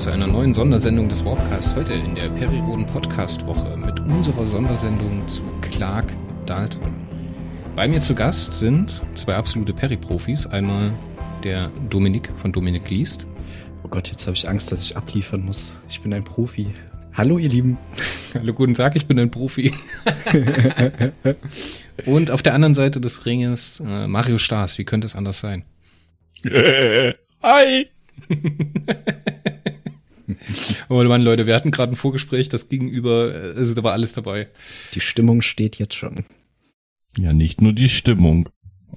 Willkommen zu einer neuen Sondersendung des Warpcasts. Heute in der Periroden Podcast Woche mit unserer Sondersendung zu Clark Dalton. Bei mir zu Gast sind zwei absolute Peri-Profis. Einmal der Dominik von Dominik liest. Oh Gott, jetzt habe ich Angst, dass ich abliefern muss. Ich bin ein Profi. Hallo, ihr Lieben. Hallo, guten Tag, ich bin ein Profi. und auf der anderen Seite des Ringes äh, Mario Stars. Wie könnte es anders sein? Hi! oh Mann, Leute, wir hatten gerade ein Vorgespräch, das gegenüber, also da war alles dabei. Die Stimmung steht jetzt schon. Ja, nicht nur die Stimmung.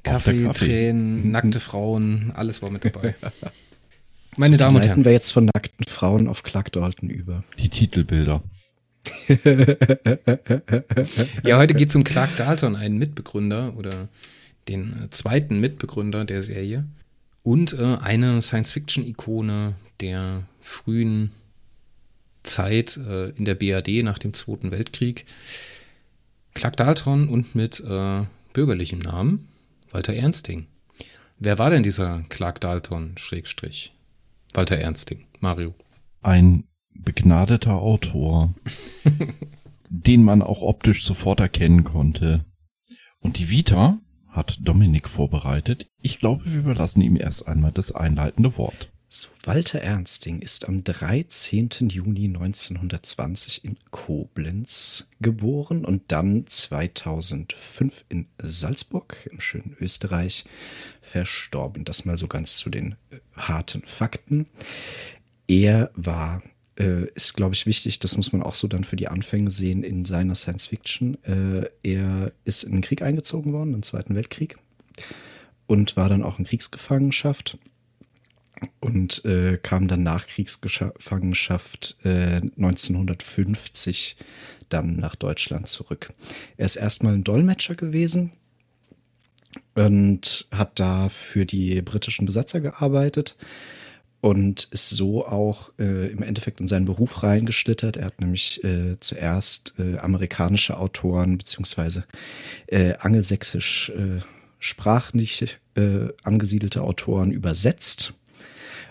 Kaffee, Kaffee. Tränen, nackte Frauen, alles war mit dabei. Meine so Damen und Herren. wir jetzt von nackten Frauen auf Clark Dalton über. Die Titelbilder. ja, heute geht es um Clark Dalton, einen Mitbegründer oder den äh, zweiten Mitbegründer der Serie und äh, eine Science-Fiction-Ikone der frühen Zeit äh, in der BRD nach dem Zweiten Weltkrieg. Clark Dalton und mit äh, bürgerlichem Namen Walter Ernsting. Wer war denn dieser Clark Dalton, Schrägstrich? Walter Ernsting, Mario. Ein begnadeter Autor, den man auch optisch sofort erkennen konnte. Und die Vita hat Dominik vorbereitet. Ich glaube, wir überlassen ihm erst einmal das einleitende Wort. Walter Ernsting ist am 13. Juni 1920 in Koblenz geboren und dann 2005 in Salzburg im schönen Österreich verstorben. Das mal so ganz zu den äh, harten Fakten. Er war äh, ist, glaube ich, wichtig, das muss man auch so dann für die Anfänge sehen in seiner Science Fiction. Äh, er ist in den Krieg eingezogen worden, im Zweiten Weltkrieg, und war dann auch in Kriegsgefangenschaft und äh, kam dann nach Kriegsgefangenschaft äh, 1950 dann nach Deutschland zurück. Er ist erstmal ein Dolmetscher gewesen und hat da für die britischen Besatzer gearbeitet und ist so auch äh, im Endeffekt in seinen Beruf reingeschlittert. Er hat nämlich äh, zuerst äh, amerikanische Autoren beziehungsweise äh, angelsächsisch äh, sprachlich äh, angesiedelte Autoren übersetzt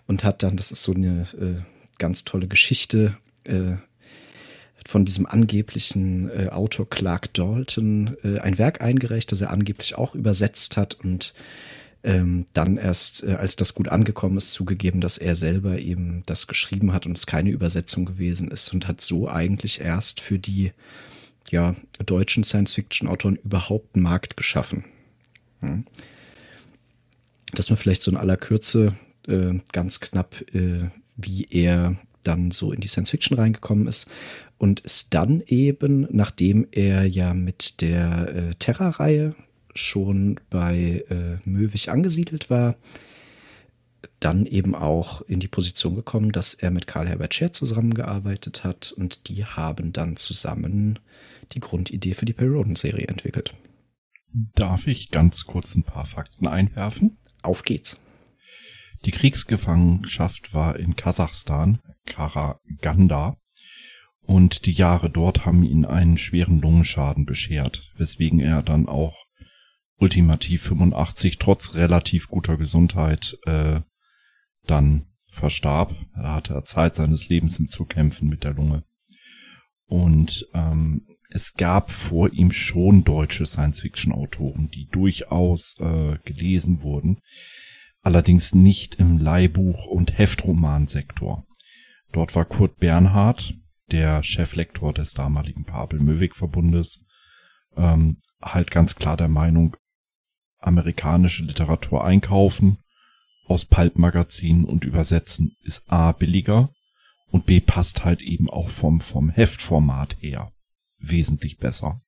und hat dann, das ist so eine äh, ganz tolle Geschichte, äh, von diesem angeblichen äh, Autor Clark Dalton äh, ein Werk eingereicht, das er angeblich auch übersetzt hat und ähm, dann erst, äh, als das gut angekommen ist, zugegeben, dass er selber eben das geschrieben hat und es keine Übersetzung gewesen ist und hat so eigentlich erst für die ja, deutschen Science-Fiction-Autoren überhaupt einen Markt geschaffen. Hm. Das war vielleicht so in aller Kürze äh, ganz knapp, äh, wie er dann so in die Science-Fiction reingekommen ist und ist dann eben, nachdem er ja mit der äh, Terra-Reihe schon bei äh, Möwig angesiedelt war, dann eben auch in die Position gekommen, dass er mit Karl Herbert Scher zusammengearbeitet hat und die haben dann zusammen die Grundidee für die Perioden-Serie entwickelt. Darf ich ganz kurz ein paar Fakten einwerfen? Auf geht's. Die Kriegsgefangenschaft war in Kasachstan, Karaganda, und die Jahre dort haben ihn einen schweren Lungenschaden beschert, weswegen er dann auch ultimativ 85 trotz relativ guter Gesundheit äh, dann verstarb. Da hatte er Zeit seines Lebens im Zukämpfen mit der Lunge. Und ähm, es gab vor ihm schon deutsche Science-Fiction-Autoren, die durchaus äh, gelesen wurden, allerdings nicht im Leihbuch- und Heftromansektor. Dort war Kurt Bernhard, der Cheflektor des damaligen Pavel-Möwig-Verbundes, ähm, halt ganz klar der Meinung, amerikanische Literatur einkaufen, aus Pulp-Magazinen und übersetzen ist A billiger und B passt halt eben auch vom, vom Heftformat her wesentlich besser.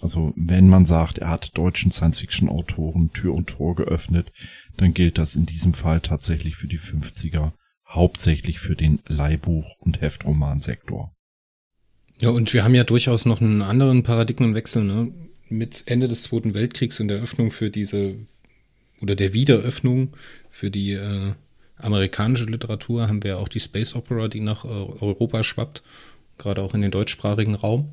Also wenn man sagt, er hat deutschen Science-Fiction-Autoren Tür und Tor geöffnet, dann gilt das in diesem Fall tatsächlich für die 50er, hauptsächlich für den Leihbuch- und Heftromansektor. Ja, und wir haben ja durchaus noch einen anderen Paradigmenwechsel, ne? Mit Ende des Zweiten Weltkriegs und der Öffnung für diese oder der Wiederöffnung für die äh, amerikanische Literatur haben wir auch die Space Opera, die nach äh, Europa schwappt, gerade auch in den deutschsprachigen Raum,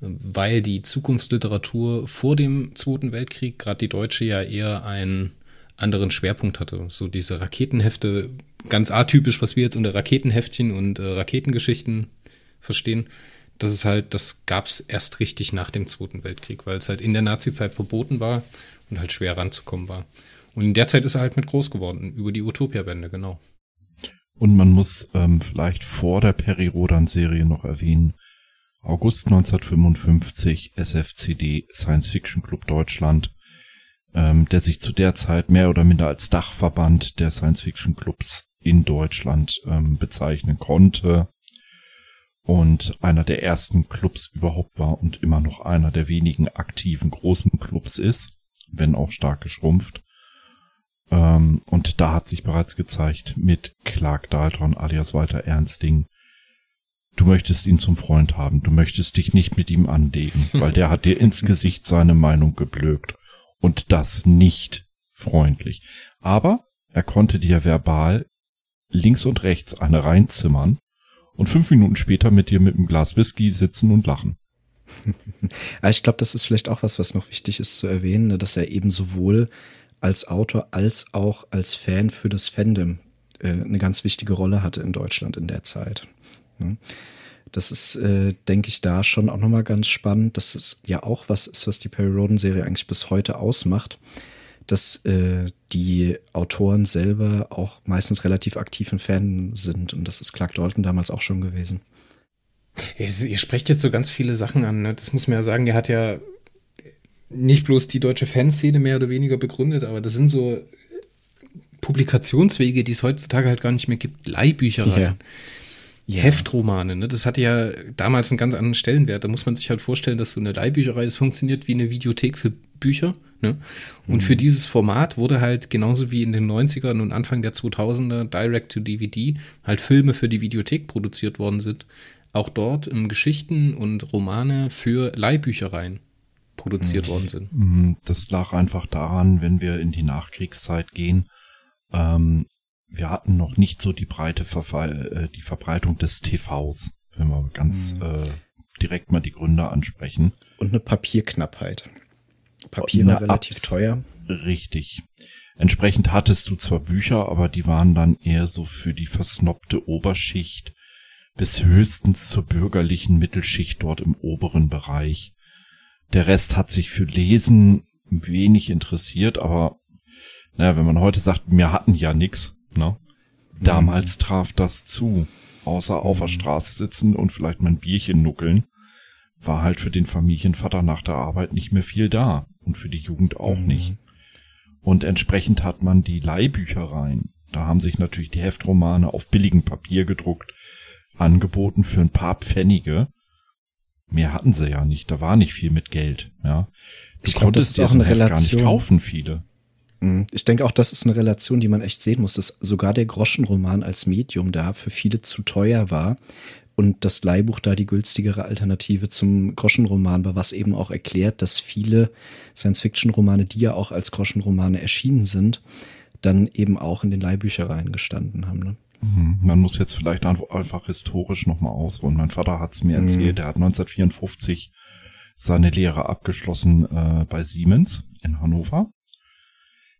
weil die Zukunftsliteratur vor dem Zweiten Weltkrieg, gerade die deutsche, ja eher einen anderen Schwerpunkt hatte. So diese Raketenhefte ganz atypisch, was wir jetzt unter Raketenheftchen und äh, Raketengeschichten verstehen. Das ist halt, das gab es erst richtig nach dem Zweiten Weltkrieg, weil es halt in der Nazi-Zeit verboten war und halt schwer ranzukommen war. Und in der Zeit ist er halt mit groß geworden, über die Utopia-Bände, genau. Und man muss ähm, vielleicht vor der Perry Rodan-Serie noch erwähnen, August 1955, SFCD, Science Fiction Club Deutschland, ähm, der sich zu der Zeit mehr oder minder als Dachverband der Science Fiction Clubs in Deutschland ähm, bezeichnen konnte und einer der ersten Clubs überhaupt war und immer noch einer der wenigen aktiven großen Clubs ist, wenn auch stark geschrumpft. Ähm, und da hat sich bereits gezeigt mit Clark Dalton alias Walter Ernsting, du möchtest ihn zum Freund haben, du möchtest dich nicht mit ihm anlegen, weil der hat dir ins Gesicht seine Meinung geblökt und das nicht freundlich. Aber er konnte dir verbal links und rechts eine reinzimmern und fünf Minuten später mit dir mit einem Glas Whisky sitzen und lachen. ich glaube, das ist vielleicht auch was, was noch wichtig ist zu erwähnen, ne, dass er eben sowohl als Autor als auch als Fan für das Fandom äh, eine ganz wichtige Rolle hatte in Deutschland in der Zeit. Ne. Das ist, äh, denke ich, da schon auch nochmal ganz spannend. Das ist ja auch was ist, was die Perry Roden-Serie eigentlich bis heute ausmacht dass äh, die Autoren selber auch meistens relativ aktiv in Fan sind. Und das ist Clark Dalton damals auch schon gewesen. Ihr sprecht jetzt so ganz viele Sachen an. Ne? Das muss man ja sagen. Er hat ja nicht bloß die deutsche Fanszene mehr oder weniger begründet, aber das sind so Publikationswege, die es heutzutage halt gar nicht mehr gibt. Leihbüchereien. Ja. Ja. Heftromane, ne? Das hatte ja damals einen ganz anderen Stellenwert. Da muss man sich halt vorstellen, dass so eine Leihbücherei, das funktioniert wie eine Videothek für Bücher. Ne? Und mhm. für dieses Format wurde halt genauso wie in den 90ern und Anfang der 2000er Direct to DVD halt Filme für die Videothek produziert worden sind. Auch dort im Geschichten und Romane für Leihbüchereien produziert mhm. worden sind. Mhm. Das lag einfach daran, wenn wir in die Nachkriegszeit gehen, ähm, wir hatten noch nicht so die breite Verfall, äh, die Verbreitung des TVs, wenn wir ganz mhm. äh, direkt mal die Gründe ansprechen. Und eine Papierknappheit. Papier war relativ Abs teuer. Richtig. Entsprechend hattest du zwar Bücher, aber die waren dann eher so für die versnobte Oberschicht bis höchstens zur bürgerlichen Mittelschicht dort im oberen Bereich. Der Rest hat sich für Lesen wenig interessiert, aber naja, wenn man heute sagt, wir hatten ja nix, ne? Damals mhm. traf das zu. Außer auf der mhm. Straße sitzen und vielleicht mal ein Bierchen nuckeln, war halt für den Familienvater nach der Arbeit nicht mehr viel da und für die Jugend auch mhm. nicht. Und entsprechend hat man die Leihbüchereien, da haben sich natürlich die Heftromane auf billigem Papier gedruckt, angeboten für ein paar Pfennige. Mehr hatten sie ja nicht, da war nicht viel mit Geld, ja. Du ich glaub, konntest das ist auch eine Relation. gar nicht kaufen, viele. Mhm. Ich denke auch, das ist eine Relation, die man echt sehen muss, dass sogar der Groschenroman als Medium da für viele zu teuer war und das Leihbuch da die günstigere Alternative zum Groschenroman war, was eben auch erklärt, dass viele Science-Fiction-Romane, die ja auch als Groschenromane erschienen sind, dann eben auch in den Leihbüchereien gestanden haben. Ne? Mhm. Man muss jetzt vielleicht einfach historisch nochmal ausholen. Mein Vater hat es mir mhm. erzählt, er hat 1954 seine Lehre abgeschlossen äh, bei Siemens in Hannover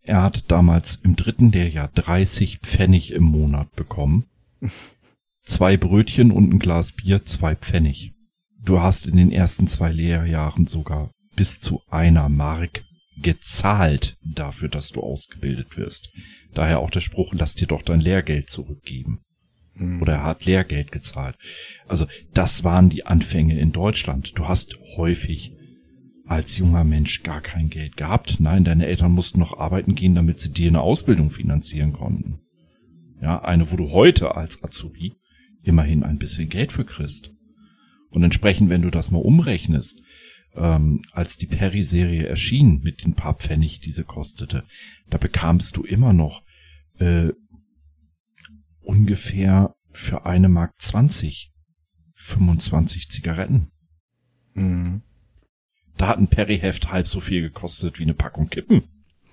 er hat damals im dritten Lehrjahr 30 Pfennig im Monat bekommen. Zwei Brötchen und ein Glas Bier, zwei Pfennig. Du hast in den ersten zwei Lehrjahren sogar bis zu einer Mark gezahlt dafür, dass du ausgebildet wirst. Daher auch der Spruch, lass dir doch dein Lehrgeld zurückgeben. Mhm. Oder er hat Lehrgeld gezahlt. Also das waren die Anfänge in Deutschland. Du hast häufig als junger Mensch gar kein Geld gehabt. Nein, deine Eltern mussten noch arbeiten gehen, damit sie dir eine Ausbildung finanzieren konnten. Ja, eine, wo du heute als Azubi immerhin ein bisschen Geld für kriegst. Und entsprechend, wenn du das mal umrechnest, ähm, als die Perry-Serie erschien mit den paar Pfennig, die sie kostete, da bekamst du immer noch äh, ungefähr für eine Mark 20 25 Zigaretten. Mhm. Da hat ein Perry-Heft halb so viel gekostet wie eine Packung Kippen.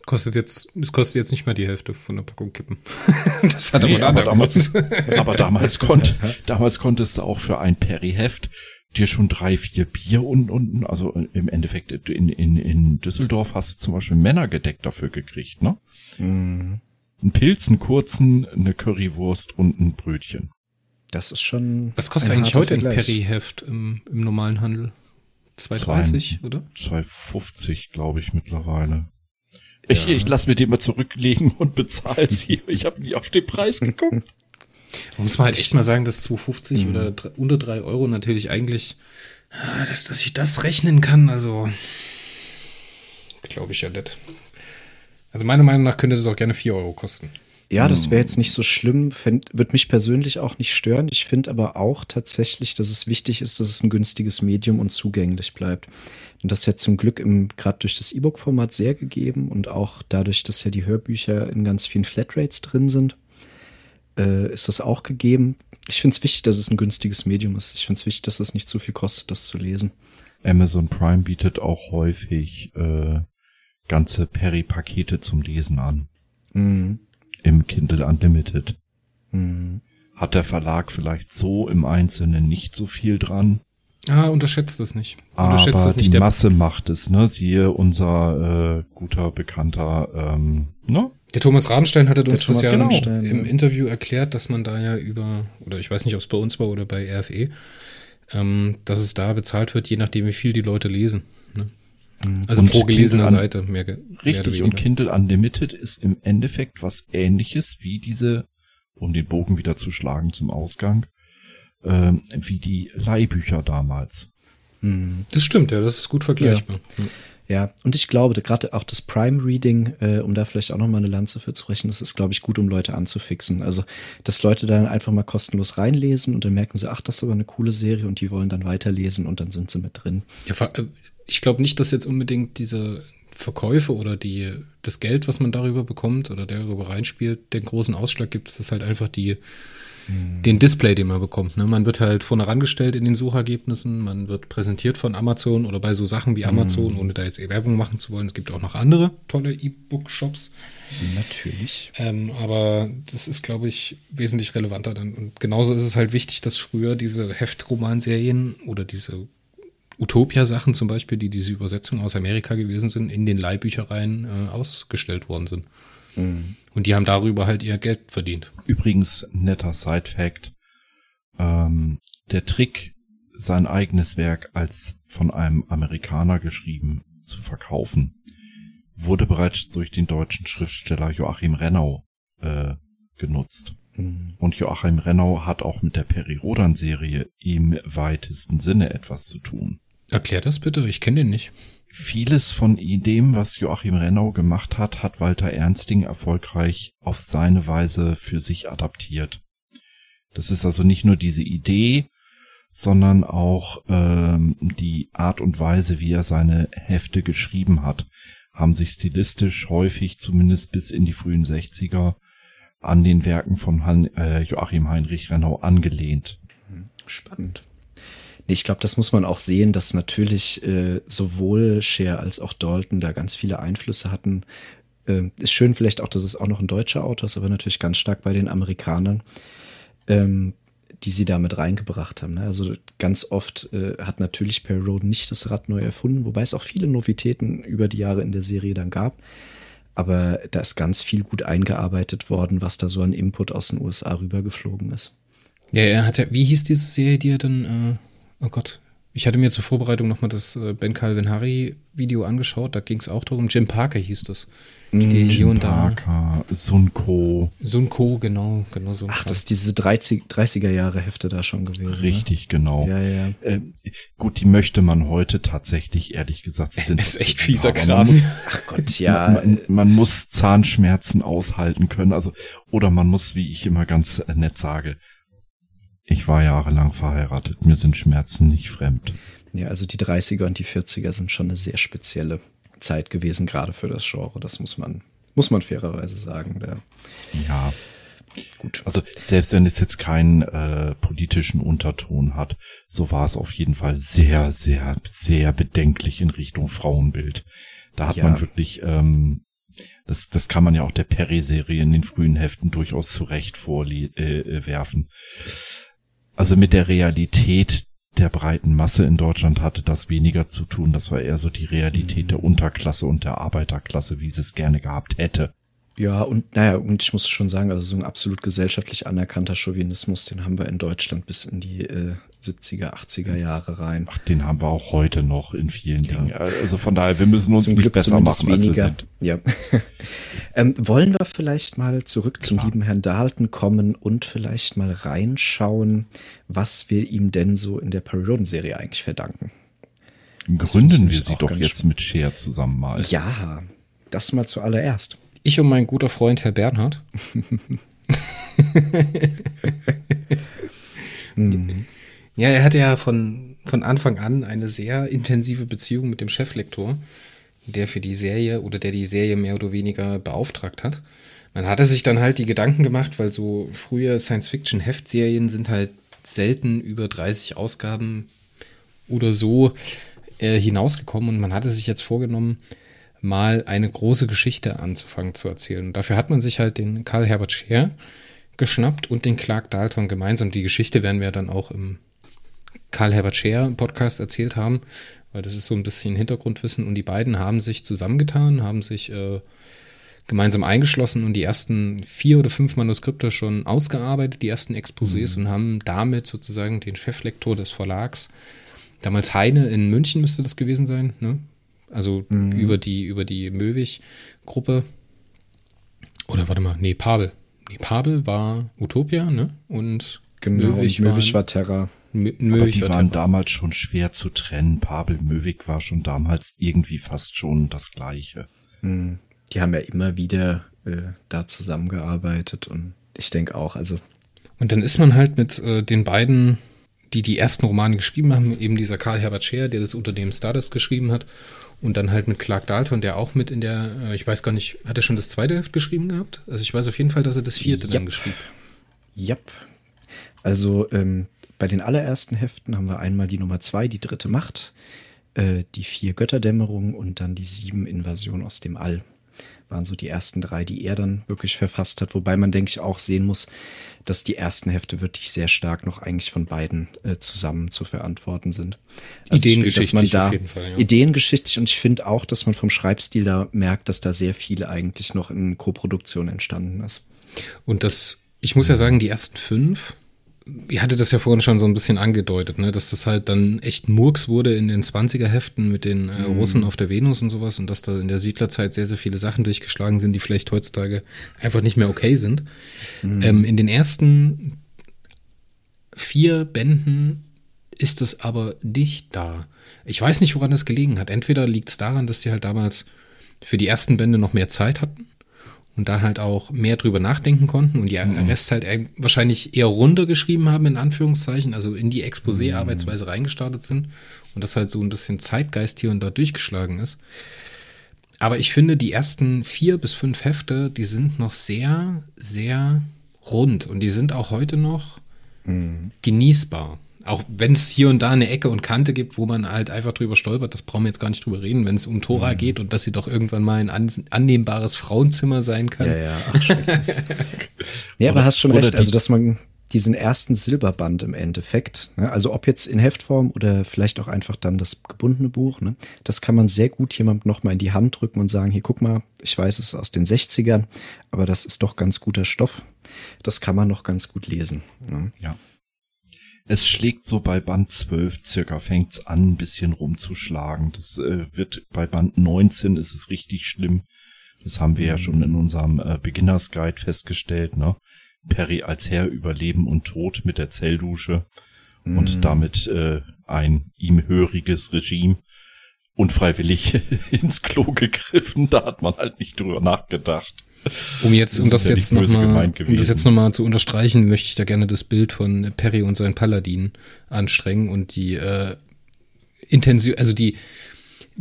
Kostet jetzt, es kostet jetzt nicht mal die Hälfte von einer Packung Kippen. das hat nee, aber, aber damals, aber damals konnte, damals konntest du auch für ein Perry-Heft dir schon drei, vier Bier und, und, also im Endeffekt in, in, in Düsseldorf hast du zum Beispiel Männergedeck dafür gekriegt, ne? Mhm. Ein Pilz, einen kurzen, eine Currywurst und ein Brötchen. Das ist schon. Was kostet eigentlich heute ein Perry-Heft im, im normalen Handel? 2,30 oder? 2,50 glaube ich mittlerweile. Ich, ja. ich lass mir den mal zurücklegen und bezahle sie. Ich habe nie auf den Preis geguckt. muss man halt echt mal sagen, dass 2,50 mhm. oder unter 3 Euro natürlich eigentlich, ah, dass, dass ich das rechnen kann, also glaube ich ja nicht. Also meiner Meinung nach könnte das auch gerne 4 Euro kosten. Ja, das wäre jetzt nicht so schlimm, fänd, wird mich persönlich auch nicht stören. Ich finde aber auch tatsächlich, dass es wichtig ist, dass es ein günstiges Medium und zugänglich bleibt. Und das ist ja zum Glück gerade durch das E-Book-Format sehr gegeben und auch dadurch, dass ja die Hörbücher in ganz vielen Flatrates drin sind, äh, ist das auch gegeben. Ich finde es wichtig, dass es ein günstiges Medium ist. Ich finde es wichtig, dass es nicht zu viel kostet, das zu lesen. Amazon Prime bietet auch häufig äh, ganze Peri-Pakete zum Lesen an. Mhm im Kindle Unlimited. Mhm. Hat der Verlag vielleicht so im Einzelnen nicht so viel dran? Ah, unterschätzt das nicht. Unterschätzt Aber das nicht. Die Masse macht es, ne? Siehe unser äh, guter Bekannter, ähm, ne? Der Thomas Rabenstein hatte uns das ja im, im Interview erklärt, dass man da ja über, oder ich weiß nicht, ob es bei uns war oder bei RFE, ähm, dass es da bezahlt wird, je nachdem, wie viel die Leute lesen. Mhm. Also und pro gelesener Kindle Seite. Mehr, richtig, mehr und Kindle Unlimited ist im Endeffekt was ähnliches wie diese, um den Bogen wieder zu schlagen zum Ausgang, äh, wie die Leihbücher damals. Mhm. Das stimmt, ja, das ist gut vergleichbar. Ja. Ja, und ich glaube, gerade auch das Prime Reading, äh, um da vielleicht auch noch mal eine Lanze für zu rechnen, das ist, glaube ich, gut, um Leute anzufixen. Also, dass Leute dann einfach mal kostenlos reinlesen und dann merken sie, ach, das ist aber eine coole Serie und die wollen dann weiterlesen und dann sind sie mit drin. Ja, äh, ich glaube nicht, dass jetzt unbedingt diese Verkäufe oder die, das Geld, was man darüber bekommt oder darüber reinspielt, den großen Ausschlag gibt. Es ist halt einfach die, hm. den Display, den man bekommt. Ne? Man wird halt vorne rangestellt in den Suchergebnissen, man wird präsentiert von Amazon oder bei so Sachen wie Amazon, hm. ohne da jetzt eh Werbung machen zu wollen. Es gibt auch noch andere tolle E-Book-Shops. Natürlich. Ähm, aber das ist, glaube ich, wesentlich relevanter dann. Und genauso ist es halt wichtig, dass früher diese Heftromanserien oder diese Utopia-Sachen zum Beispiel, die diese Übersetzung aus Amerika gewesen sind, in den Leihbüchereien äh, ausgestellt worden sind. Mhm. Und die haben darüber halt ihr Geld verdient. Übrigens, netter Side-Fact. Ähm, der Trick, sein eigenes Werk als von einem Amerikaner geschrieben zu verkaufen, wurde bereits durch den deutschen Schriftsteller Joachim Rennau äh, genutzt. Mhm. Und Joachim Rennau hat auch mit der Peri-Rodan-Serie im weitesten Sinne etwas zu tun. Erklär das bitte, ich kenne den nicht. Vieles von dem, was Joachim Rennau gemacht hat, hat Walter Ernsting erfolgreich auf seine Weise für sich adaptiert. Das ist also nicht nur diese Idee, sondern auch ähm, die Art und Weise, wie er seine Hefte geschrieben hat, haben sich stilistisch häufig, zumindest bis in die frühen 60er, an den Werken von Han äh, Joachim Heinrich Rennau angelehnt. Spannend. Ich glaube, das muss man auch sehen, dass natürlich äh, sowohl Cher als auch Dalton da ganz viele Einflüsse hatten. Äh, ist schön vielleicht auch, dass es auch noch ein deutscher Autor ist, aber natürlich ganz stark bei den Amerikanern, ähm, die sie da mit reingebracht haben. Ne? Also ganz oft äh, hat natürlich Perry Roden nicht das Rad neu erfunden, wobei es auch viele Novitäten über die Jahre in der Serie dann gab. Aber da ist ganz viel gut eingearbeitet worden, was da so an Input aus den USA rübergeflogen ist. Ja, er hat ja, wie hieß diese Serie, die er dann äh, oh Gott, ich hatte mir zur Vorbereitung nochmal das äh, Ben Calvin Harry Video angeschaut, da ging es auch darum, Jim Parker hieß das. Mm, die Jim Parker, Sunko. Sunko, genau, genau so. Ach, das ist diese 30, 30er Jahre Hefte da schon gewesen. Ne? Richtig, ne? genau. Ja, ja. Äh, gut, die möchte man heute tatsächlich, ehrlich gesagt, sie sind. ist echt fieser Kram. Ach Gott, ja. Man, man, muss Zahnschmerzen aushalten können, also, oder man muss, wie ich immer ganz nett sage, ich war jahrelang verheiratet. Mir sind Schmerzen nicht fremd. Ja, also die 30er und die 40er sind schon eine sehr spezielle Zeit gewesen, gerade für das Genre. Das muss man, muss man fairerweise sagen. Der, ja. Gut. Also selbst wenn es jetzt keinen äh, politischen Unterton hat, so war es auf jeden Fall sehr, sehr, sehr bedenklich in Richtung Frauenbild. Da hat ja. man wirklich, ähm, das, das kann man ja auch der Perry-Serie in den frühen Heften durchaus zurecht vorwerfen. Äh, also mit der Realität der breiten Masse in Deutschland hatte das weniger zu tun. Das war eher so die Realität der Unterklasse und der Arbeiterklasse, wie sie es gerne gehabt hätte. Ja, und naja, und ich muss schon sagen, also so ein absolut gesellschaftlich anerkannter Chauvinismus, den haben wir in Deutschland bis in die äh, 70er, 80er Jahre rein. Ach, den haben wir auch heute noch in vielen ja. Dingen. Also von daher, wir müssen uns zum nicht Glück besser machen, weniger. als wir sind. Ja. ähm, wollen wir vielleicht mal zurück zum lieben Herrn Dalton kommen und vielleicht mal reinschauen, was wir ihm denn so in der Periodenserie eigentlich verdanken? Gründen wir sie doch jetzt mit Cher zusammen mal. Ja, das mal zuallererst. Ich und mein guter Freund Herr Bernhard. mhm. Ja, er hatte ja von, von Anfang an eine sehr intensive Beziehung mit dem Cheflektor, der für die Serie oder der die Serie mehr oder weniger beauftragt hat. Man hatte sich dann halt die Gedanken gemacht, weil so frühe Science-Fiction-Heftserien sind halt selten über 30 Ausgaben oder so äh, hinausgekommen und man hatte sich jetzt vorgenommen, mal eine große Geschichte anzufangen zu erzählen. Und dafür hat man sich halt den Karl Herbert Scheer geschnappt und den Clark Dalton gemeinsam. Die Geschichte werden wir dann auch im Karl Herbert Scheer Podcast erzählt haben, weil das ist so ein bisschen Hintergrundwissen und die beiden haben sich zusammengetan, haben sich äh, gemeinsam eingeschlossen und die ersten vier oder fünf Manuskripte schon ausgearbeitet, die ersten Exposés mhm. und haben damit sozusagen den Cheflektor des Verlags, damals Heine in München müsste das gewesen sein, ne? also mhm. über die, über die Möwig-Gruppe, oder warte mal, nee, Pabel. Nee, Pabel war Utopia, ne? Und genau, Möwig, Möwig war Terra. Möwig Aber die waren damals schon schwer zu trennen. Pabel Möwig war schon damals irgendwie fast schon das Gleiche. Hm. Die haben ja immer wieder äh, da zusammengearbeitet und ich denke auch, also. Und dann ist man halt mit äh, den beiden, die die ersten Romane geschrieben haben, eben dieser Karl Herbert Scheer, der das unter dem Stardust geschrieben hat, und dann halt mit Clark Dalton, der auch mit in der, äh, ich weiß gar nicht, hat er schon das zweite Heft geschrieben gehabt? Also ich weiß auf jeden Fall, dass er das vierte yep. dann geschrieben. Yep. Also ähm, bei den allerersten Heften haben wir einmal die Nummer zwei, die dritte Macht, äh, die vier Götterdämmerung und dann die sieben Invasion aus dem All. Waren so die ersten drei, die er dann wirklich verfasst hat. Wobei man, denke ich, auch sehen muss, dass die ersten Hefte wirklich sehr stark noch eigentlich von beiden äh, zusammen zu verantworten sind. Also Ideengeschichtlich man da, Fall, ja. Ideengeschichtlich und ich finde auch, dass man vom Schreibstil da merkt, dass da sehr viel eigentlich noch in Koproduktion entstanden ist. Und das, ich muss ja sagen, die ersten fünf ihr hatte das ja vorhin schon so ein bisschen angedeutet, ne, dass das halt dann echt Murks wurde in den 20er Heften mit den äh, mhm. Russen auf der Venus und sowas und dass da in der Siedlerzeit sehr, sehr viele Sachen durchgeschlagen sind, die vielleicht heutzutage einfach nicht mehr okay sind. Mhm. Ähm, in den ersten vier Bänden ist es aber nicht da. Ich weiß nicht, woran das gelegen hat. Entweder liegt es daran, dass die halt damals für die ersten Bände noch mehr Zeit hatten und da halt auch mehr drüber nachdenken konnten und die mhm. Rest halt wahrscheinlich eher runtergeschrieben haben, in Anführungszeichen, also in die Exposé-Arbeitsweise mhm. reingestartet sind und das halt so ein bisschen Zeitgeist hier und da durchgeschlagen ist. Aber ich finde, die ersten vier bis fünf Hefte, die sind noch sehr, sehr rund und die sind auch heute noch mhm. genießbar auch wenn es hier und da eine Ecke und Kante gibt, wo man halt einfach drüber stolpert, das brauchen wir jetzt gar nicht drüber reden, wenn es um Tora mhm. geht und dass sie doch irgendwann mal ein an, annehmbares Frauenzimmer sein kann. Ja, ja, ach, schrecklich. ja, aber hast schon recht, also dass man diesen ersten Silberband im Endeffekt, ne, also ob jetzt in Heftform oder vielleicht auch einfach dann das gebundene Buch, ne, das kann man sehr gut jemandem nochmal in die Hand drücken und sagen, hier guck mal, ich weiß, es ist aus den 60ern, aber das ist doch ganz guter Stoff. Das kann man noch ganz gut lesen. Ne? Ja. Es schlägt so bei Band 12 circa, fängt's an, ein bisschen rumzuschlagen. Das äh, wird bei Band 19 ist es richtig schlimm. Das haben wir ja schon in unserem äh, Beginners Guide festgestellt, ne? Perry als Herr über Leben und Tod mit der Zelldusche mm. und damit äh, ein ihm höriges Regime unfreiwillig ins Klo gegriffen. Da hat man halt nicht drüber nachgedacht. Um jetzt, das um das ja jetzt nochmal, um das jetzt nochmal zu unterstreichen, möchte ich da gerne das Bild von Perry und seinen Paladin anstrengen und die äh, intensiv, also die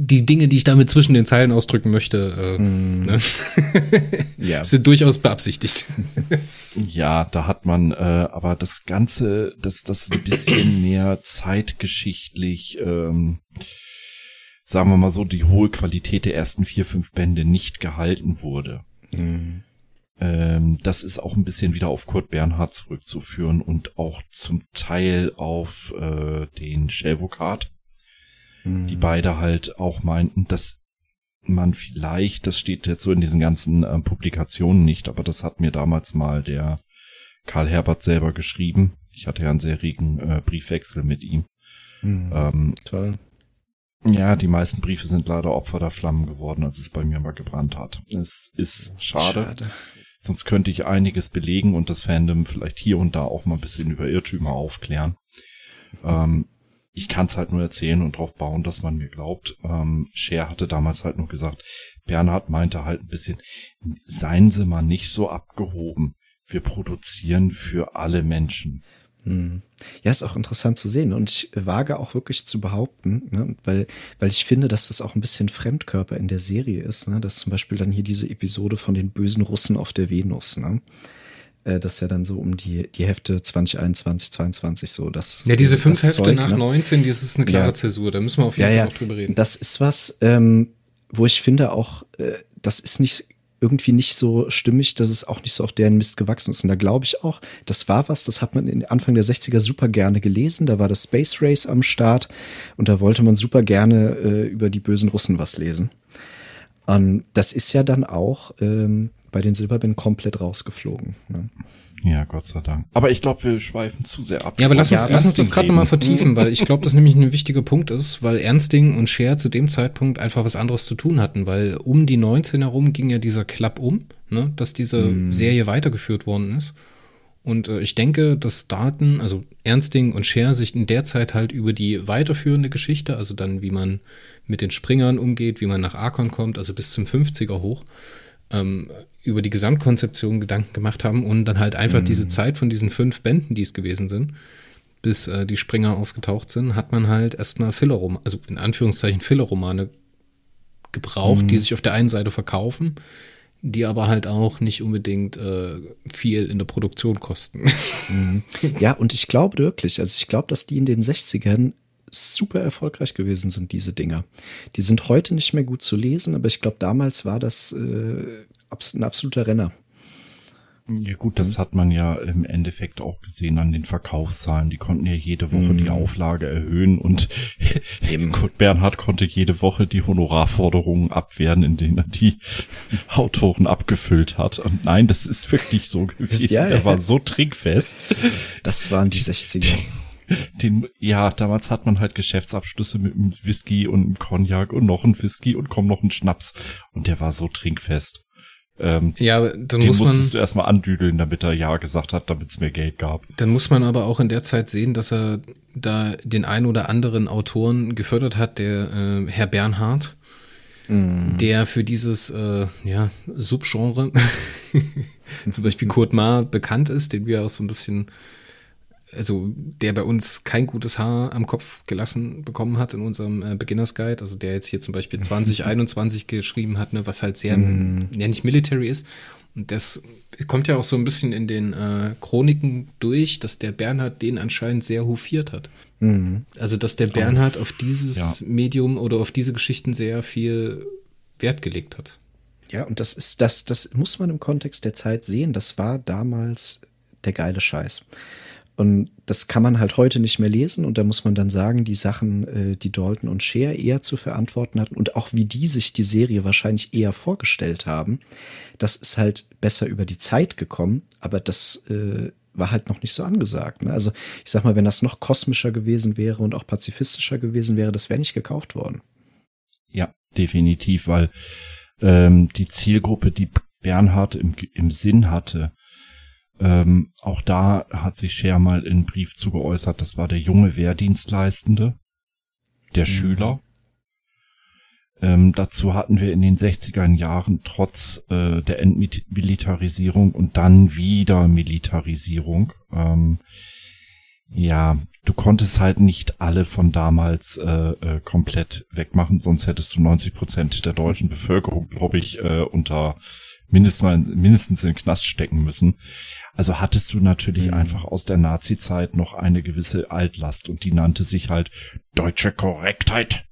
die Dinge, die ich damit zwischen den Zeilen ausdrücken möchte, äh, mm. ne? ja. sind durchaus beabsichtigt. ja, da hat man äh, aber das Ganze, dass das ein bisschen mehr zeitgeschichtlich, ähm, sagen wir mal so, die hohe Qualität der ersten vier, fünf Bände nicht gehalten wurde. Mhm. Ähm, das ist auch ein bisschen wieder auf Kurt Bernhard zurückzuführen und auch zum Teil auf äh, den Shelvokat, mhm. die beide halt auch meinten, dass man vielleicht, das steht jetzt so in diesen ganzen äh, Publikationen nicht, aber das hat mir damals mal der Karl Herbert selber geschrieben. Ich hatte ja einen sehr regen äh, Briefwechsel mit ihm. Mhm. Ähm, Toll. Ja, die meisten Briefe sind leider Opfer der Flammen geworden, als es bei mir mal gebrannt hat. Es ist schade. schade. Sonst könnte ich einiges belegen und das Fandom vielleicht hier und da auch mal ein bisschen über Irrtümer aufklären. Ähm, ich kann es halt nur erzählen und darauf bauen, dass man mir glaubt. Ähm, Cher hatte damals halt noch gesagt, Bernhard meinte halt ein bisschen, seien Sie mal nicht so abgehoben. Wir produzieren für alle Menschen. Hm. Ja, ist auch interessant zu sehen und ich wage auch wirklich zu behaupten, ne, weil, weil ich finde, dass das auch ein bisschen Fremdkörper in der Serie ist, ne, dass zum Beispiel dann hier diese Episode von den bösen Russen auf der Venus, ne, äh, das ja dann so um die, die Hefte 2021, 22 so. Das, ja, diese fünf Hefte Zeug, nach ne? 19, das ist eine klare ja. Zäsur, da müssen wir auf jeden ja, Fall noch drüber reden. Das ist was, ähm, wo ich finde auch, äh, das ist nicht irgendwie nicht so stimmig, dass es auch nicht so auf deren Mist gewachsen ist. Und da glaube ich auch, das war was, das hat man in Anfang der 60er super gerne gelesen. Da war das Space Race am Start und da wollte man super gerne äh, über die bösen Russen was lesen. Und das ist ja dann auch ähm, bei den Silberbänden komplett rausgeflogen. Ne? Ja, Gott sei Dank. Aber ich glaube, wir schweifen zu sehr ab. Ja, aber lass uns, ja, lass uns das gerade nochmal vertiefen, weil ich glaube, das nämlich ein wichtiger Punkt ist, weil Ernsting und Cher zu dem Zeitpunkt einfach was anderes zu tun hatten, weil um die 19 herum ging ja dieser Klapp um, ne, dass diese mm. Serie weitergeführt worden ist. Und äh, ich denke, dass Daten, also Ernsting und Cher sich in der Zeit halt über die weiterführende Geschichte, also dann wie man mit den Springern umgeht, wie man nach Arkon kommt, also bis zum 50er hoch, ähm, über die Gesamtkonzeption Gedanken gemacht haben und dann halt einfach mhm. diese Zeit von diesen fünf Bänden, die es gewesen sind, bis äh, die Springer aufgetaucht sind, hat man halt erstmal Fillerromane, also in Anführungszeichen Fillerromane gebraucht, mhm. die sich auf der einen Seite verkaufen, die aber halt auch nicht unbedingt äh, viel in der Produktion kosten. Mhm. Ja, und ich glaube wirklich, also ich glaube, dass die in den 60ern super erfolgreich gewesen sind, diese Dinger. Die sind heute nicht mehr gut zu lesen, aber ich glaube, damals war das äh, ein absoluter Renner. Ja gut, das hat man ja im Endeffekt auch gesehen an den Verkaufszahlen. Die konnten ja jede Woche mm. die mhm. Auflage erhöhen und eben Bernhard konnte jede Woche die Honorarforderungen abwehren, in denen er die Autoren abgefüllt hat. Und nein, das ist wirklich so gewesen. Ja, er war so trinkfest. Das waren die 60er den, ja, damals hat man halt Geschäftsabschlüsse mit einem Whisky und einem Cognac und noch ein Whisky und komm noch ein Schnaps. Und der war so trinkfest. Ähm, ja, dann den muss musstest man, du erstmal andüdeln, damit er Ja gesagt hat, damit es mehr Geld gab. Dann muss man aber auch in der Zeit sehen, dass er da den ein oder anderen Autoren gefördert hat, der äh, Herr Bernhard, mm. der für dieses äh, ja, Subgenre, zum Beispiel Kurt Ma bekannt ist, den wir auch so ein bisschen also der bei uns kein gutes Haar am Kopf gelassen bekommen hat in unserem äh, Beginners Guide, also der jetzt hier zum Beispiel 2021 geschrieben hat, ne, was halt sehr, mm. ja nicht military ist. Und das kommt ja auch so ein bisschen in den äh, Chroniken durch, dass der Bernhard den anscheinend sehr hofiert hat. Mm. Also dass der Bernhard auf, auf dieses ja. Medium oder auf diese Geschichten sehr viel Wert gelegt hat. Ja, und das ist, das, das muss man im Kontext der Zeit sehen. Das war damals der geile Scheiß. Und das kann man halt heute nicht mehr lesen. Und da muss man dann sagen, die Sachen, äh, die Dalton und Cher eher zu verantworten hatten und auch wie die sich die Serie wahrscheinlich eher vorgestellt haben, das ist halt besser über die Zeit gekommen. Aber das äh, war halt noch nicht so angesagt. Ne? Also ich sag mal, wenn das noch kosmischer gewesen wäre und auch pazifistischer gewesen wäre, das wäre nicht gekauft worden. Ja, definitiv, weil ähm, die Zielgruppe, die Bernhard im, im Sinn hatte, ähm, auch da hat sich Scher mal in Brief zu geäußert, das war der junge Wehrdienstleistende, der mhm. Schüler. Ähm, dazu hatten wir in den 60er Jahren trotz äh, der Entmilitarisierung und dann wieder Militarisierung, ähm, ja, du konntest halt nicht alle von damals äh, äh, komplett wegmachen, sonst hättest du 90 Prozent der deutschen Bevölkerung, glaube ich, äh, unter mindestens, mindestens in den Knast stecken müssen. Also hattest du natürlich mhm. einfach aus der Nazi-Zeit noch eine gewisse Altlast und die nannte sich halt deutsche Korrektheit.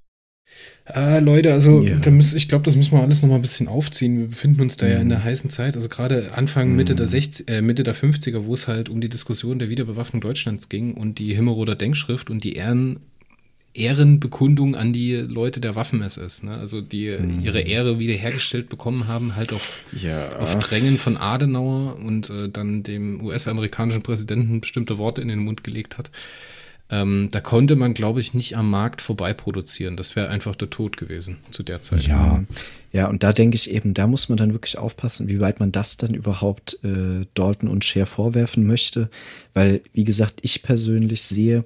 Ah, Leute, also ja. da muss, ich glaube, das müssen wir alles noch mal ein bisschen aufziehen. Wir befinden uns da mhm. ja in der mhm. heißen Zeit. Also gerade Anfang, Mitte mhm. der 60, äh, Mitte der 50er, wo es halt um die Diskussion der Wiederbewaffnung Deutschlands ging und die Himmeroder Denkschrift und die Ehren Ehrenbekundung an die Leute der Waffen-SS, ne? Also die mhm. ihre Ehre wiederhergestellt bekommen haben, halt auf, ja. auf Drängen von Adenauer und äh, dann dem US-amerikanischen Präsidenten bestimmte Worte in den Mund gelegt hat. Ähm, da konnte man, glaube ich, nicht am Markt vorbei produzieren. Das wäre einfach der Tod gewesen zu der Zeit. Ja, ja, und da denke ich eben, da muss man dann wirklich aufpassen, wie weit man das dann überhaupt äh, Dalton und Cher vorwerfen möchte. Weil, wie gesagt, ich persönlich sehe,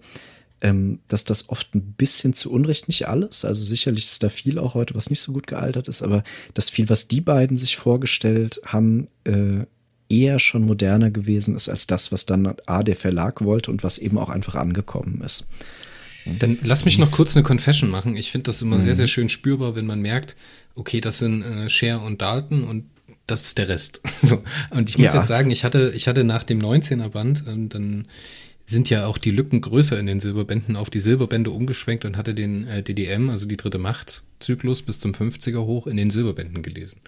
ähm, dass das oft ein bisschen zu Unrecht nicht alles, also sicherlich ist da viel auch heute, was nicht so gut gealtert ist, aber das viel, was die beiden sich vorgestellt haben, äh, eher schon moderner gewesen ist als das, was dann A, der Verlag wollte und was eben auch einfach angekommen ist. Dann lass mich noch kurz eine Confession machen. Ich finde das immer mhm. sehr, sehr schön spürbar, wenn man merkt, okay, das sind äh, Cher und Dalton und das ist der Rest. so. Und ich muss ja. jetzt sagen, ich hatte, ich hatte nach dem 19er Band, ähm, dann sind ja auch die Lücken größer in den Silberbänden auf die Silberbände umgeschwenkt und hatte den äh, DDM, also die dritte Macht-Zyklus bis zum 50er hoch in den Silberbänden gelesen.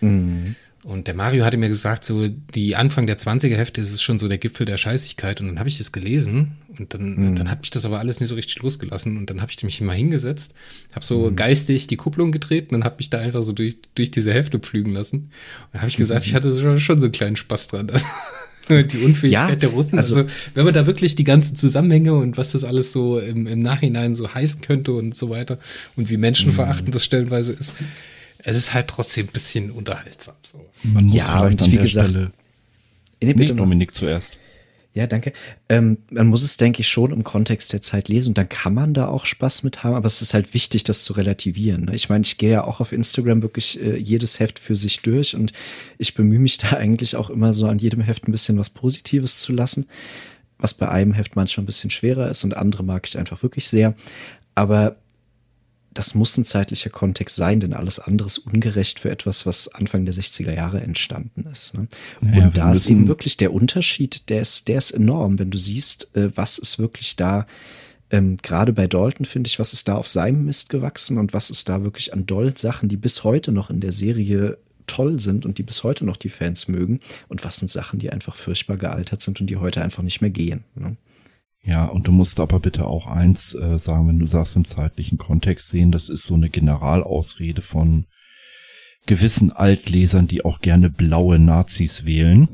Mhm. Und der Mario hatte mir gesagt, so die Anfang der 20er Hefte ist es schon so der Gipfel der Scheißigkeit. Und dann habe ich das gelesen und dann, mhm. dann habe ich das aber alles nicht so richtig losgelassen. Und dann habe ich mich mal hingesetzt, habe so mhm. geistig die Kupplung gedreht und dann habe mich da einfach so durch, durch diese Hefte pflügen lassen. Und dann habe ich gesagt, mhm. ich hatte schon, schon so einen kleinen Spaß dran. Die Unfähigkeit ja, der Russen. Also, also, wenn man da wirklich die ganzen Zusammenhänge und was das alles so im, im Nachhinein so heißen könnte und so weiter und wie menschenverachtend mhm. das stellenweise ist, es ist halt trotzdem ein bisschen unterhaltsam. So. Man muss ja, vielleicht und wie gesagt, Stelle nee, bitte nee, Dominik zuerst. Ja, danke. Ähm, man muss es, denke ich, schon im Kontext der Zeit lesen und dann kann man da auch Spaß mit haben, aber es ist halt wichtig, das zu relativieren. Ne? Ich meine, ich gehe ja auch auf Instagram wirklich äh, jedes Heft für sich durch und ich bemühe mich da eigentlich auch immer so an jedem Heft ein bisschen was Positives zu lassen, was bei einem Heft manchmal ein bisschen schwerer ist und andere mag ich einfach wirklich sehr. Aber das muss ein zeitlicher Kontext sein, denn alles andere ist ungerecht für etwas, was Anfang der 60er Jahre entstanden ist. Ne? Ja, und da ist eben wirklich der Unterschied, der ist, der ist enorm, wenn du siehst, äh, was ist wirklich da, ähm, gerade bei Dalton finde ich, was ist da auf seinem Mist gewachsen und was ist da wirklich an Doll-Sachen, die bis heute noch in der Serie toll sind und die bis heute noch die Fans mögen und was sind Sachen, die einfach furchtbar gealtert sind und die heute einfach nicht mehr gehen. Ne? Ja, und du musst aber bitte auch eins äh, sagen, wenn du sagst im zeitlichen Kontext sehen, das ist so eine Generalausrede von gewissen Altlesern, die auch gerne blaue Nazis wählen.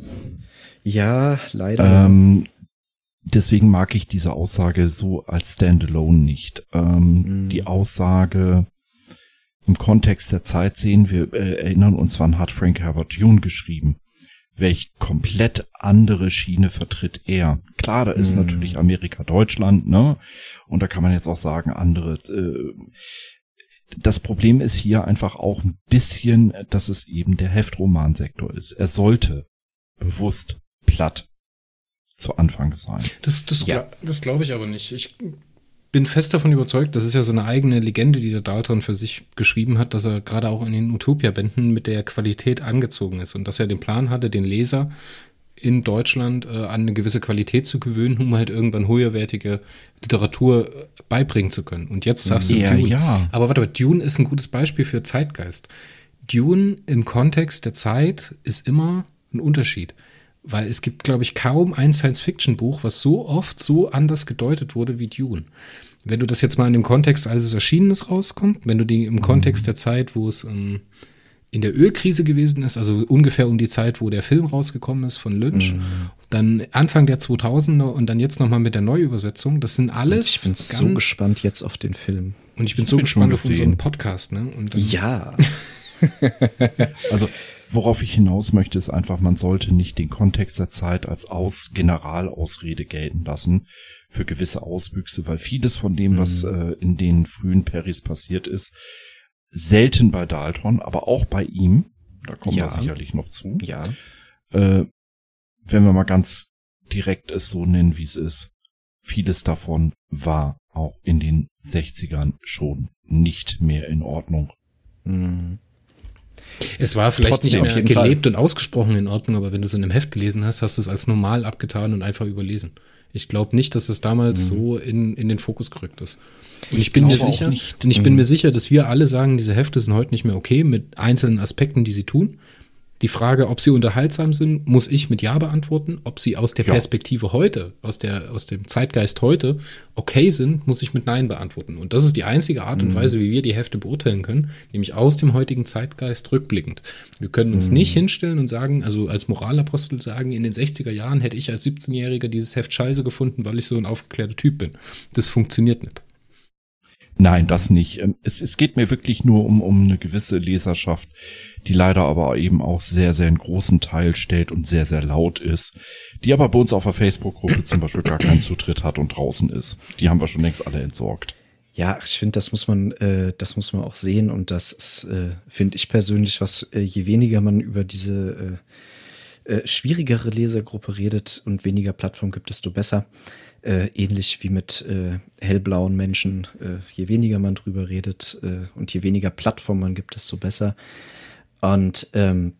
Ja, leider. Ähm, deswegen mag ich diese Aussage so als Standalone nicht. Ähm, mm. Die Aussage im Kontext der Zeit sehen, wir äh, erinnern uns, wann hat Frank Herbert Dune geschrieben welch komplett andere Schiene vertritt er. Klar, da ist mm. natürlich Amerika Deutschland, ne? Und da kann man jetzt auch sagen, andere. Äh, das Problem ist hier einfach auch ein bisschen, dass es eben der Heftromansektor ist. Er sollte bewusst platt zu Anfang sein. Das, das, ja. das glaube ich aber nicht. Ich bin fest davon überzeugt, das ist ja so eine eigene Legende, die der Dalton für sich geschrieben hat, dass er gerade auch in den Utopia-Bänden mit der Qualität angezogen ist und dass er den Plan hatte, den Leser in Deutschland äh, an eine gewisse Qualität zu gewöhnen, um halt irgendwann höherwertige Literatur äh, beibringen zu können. Und jetzt sagst du ja, Dune. Ja. Aber warte mal, Dune ist ein gutes Beispiel für Zeitgeist. Dune im Kontext der Zeit ist immer ein Unterschied. Weil es gibt, glaube ich, kaum ein Science-Fiction-Buch, was so oft so anders gedeutet wurde wie Dune. Wenn du das jetzt mal in dem Kontext, als es erschienen ist, rauskommt, wenn du die im Kontext der Zeit, wo es ähm, in der Ölkrise gewesen ist, also ungefähr um die Zeit, wo der Film rausgekommen ist von Lynch, mhm. dann Anfang der 2000er und dann jetzt nochmal mit der Neuübersetzung, das sind alles. Und ich bin so gespannt jetzt auf den Film. Und ich bin ich so bin gespannt auf unseren Podcast, ne? Ja. also Worauf ich hinaus möchte, ist einfach, man sollte nicht den Kontext der Zeit als Aus Generalausrede gelten lassen für gewisse Auswüchse, weil vieles von dem, mhm. was äh, in den frühen Perrys passiert ist, selten bei Dalton, aber auch bei ihm, da kommen ja. wir sicherlich noch zu. Ja. Äh, wenn wir mal ganz direkt es so nennen, wie es ist, vieles davon war auch in den 60ern schon nicht mehr in Ordnung. Mhm. Es war vielleicht Trotzdem, nicht mehr gelebt Fall. und ausgesprochen in Ordnung, aber wenn du es in einem Heft gelesen hast, hast du es als normal abgetan und einfach überlesen. Ich glaube nicht, dass es damals mhm. so in, in den Fokus gerückt ist. Und ich, ich bin mir sicher, ich mhm. bin mir sicher, dass wir alle sagen, diese Hefte sind heute nicht mehr okay mit einzelnen Aspekten, die sie tun. Die Frage, ob sie unterhaltsam sind, muss ich mit Ja beantworten. Ob sie aus der Ja. Perspektive heute, aus, der, aus dem Zeitgeist heute okay sind, muss ich mit Nein beantworten. Und das ist die einzige Art und Weise, wie wir die Hefte beurteilen können, nämlich aus dem heutigen Zeitgeist rückblickend. Wir können uns nicht hinstellen und sagen, also als Moralapostel sagen, in den 60er Jahren hätte ich als 17-Jähriger dieses Heft scheiße gefunden, weil ich so ein aufgeklärter Typ bin. Das funktioniert nicht. Nein, das nicht. Ähm, Es, es geht mir wirklich nur um, um eine gewisse Leserschaft, die leider aber eben auch sehr, sehr einen großen Teil stellt und sehr, sehr laut ist, die aber bei uns auf der Facebook-Gruppe zum Beispiel gar keinen Zutritt hat und draußen ist. Die haben wir schon längst alle entsorgt. Ja, ich finde, das muss man, äh, das muss man auch sehen und das ist, äh, finde ich persönlich, was äh, je weniger man über diese äh, äh, schwierigere Lesergruppe redet und weniger Plattform gibt, desto besser. Äh, ähnlich wie mit äh, hellblauen Menschen. Äh, je weniger man drüber redet äh, und je weniger Plattform man gibt, desto besser. Und ähm,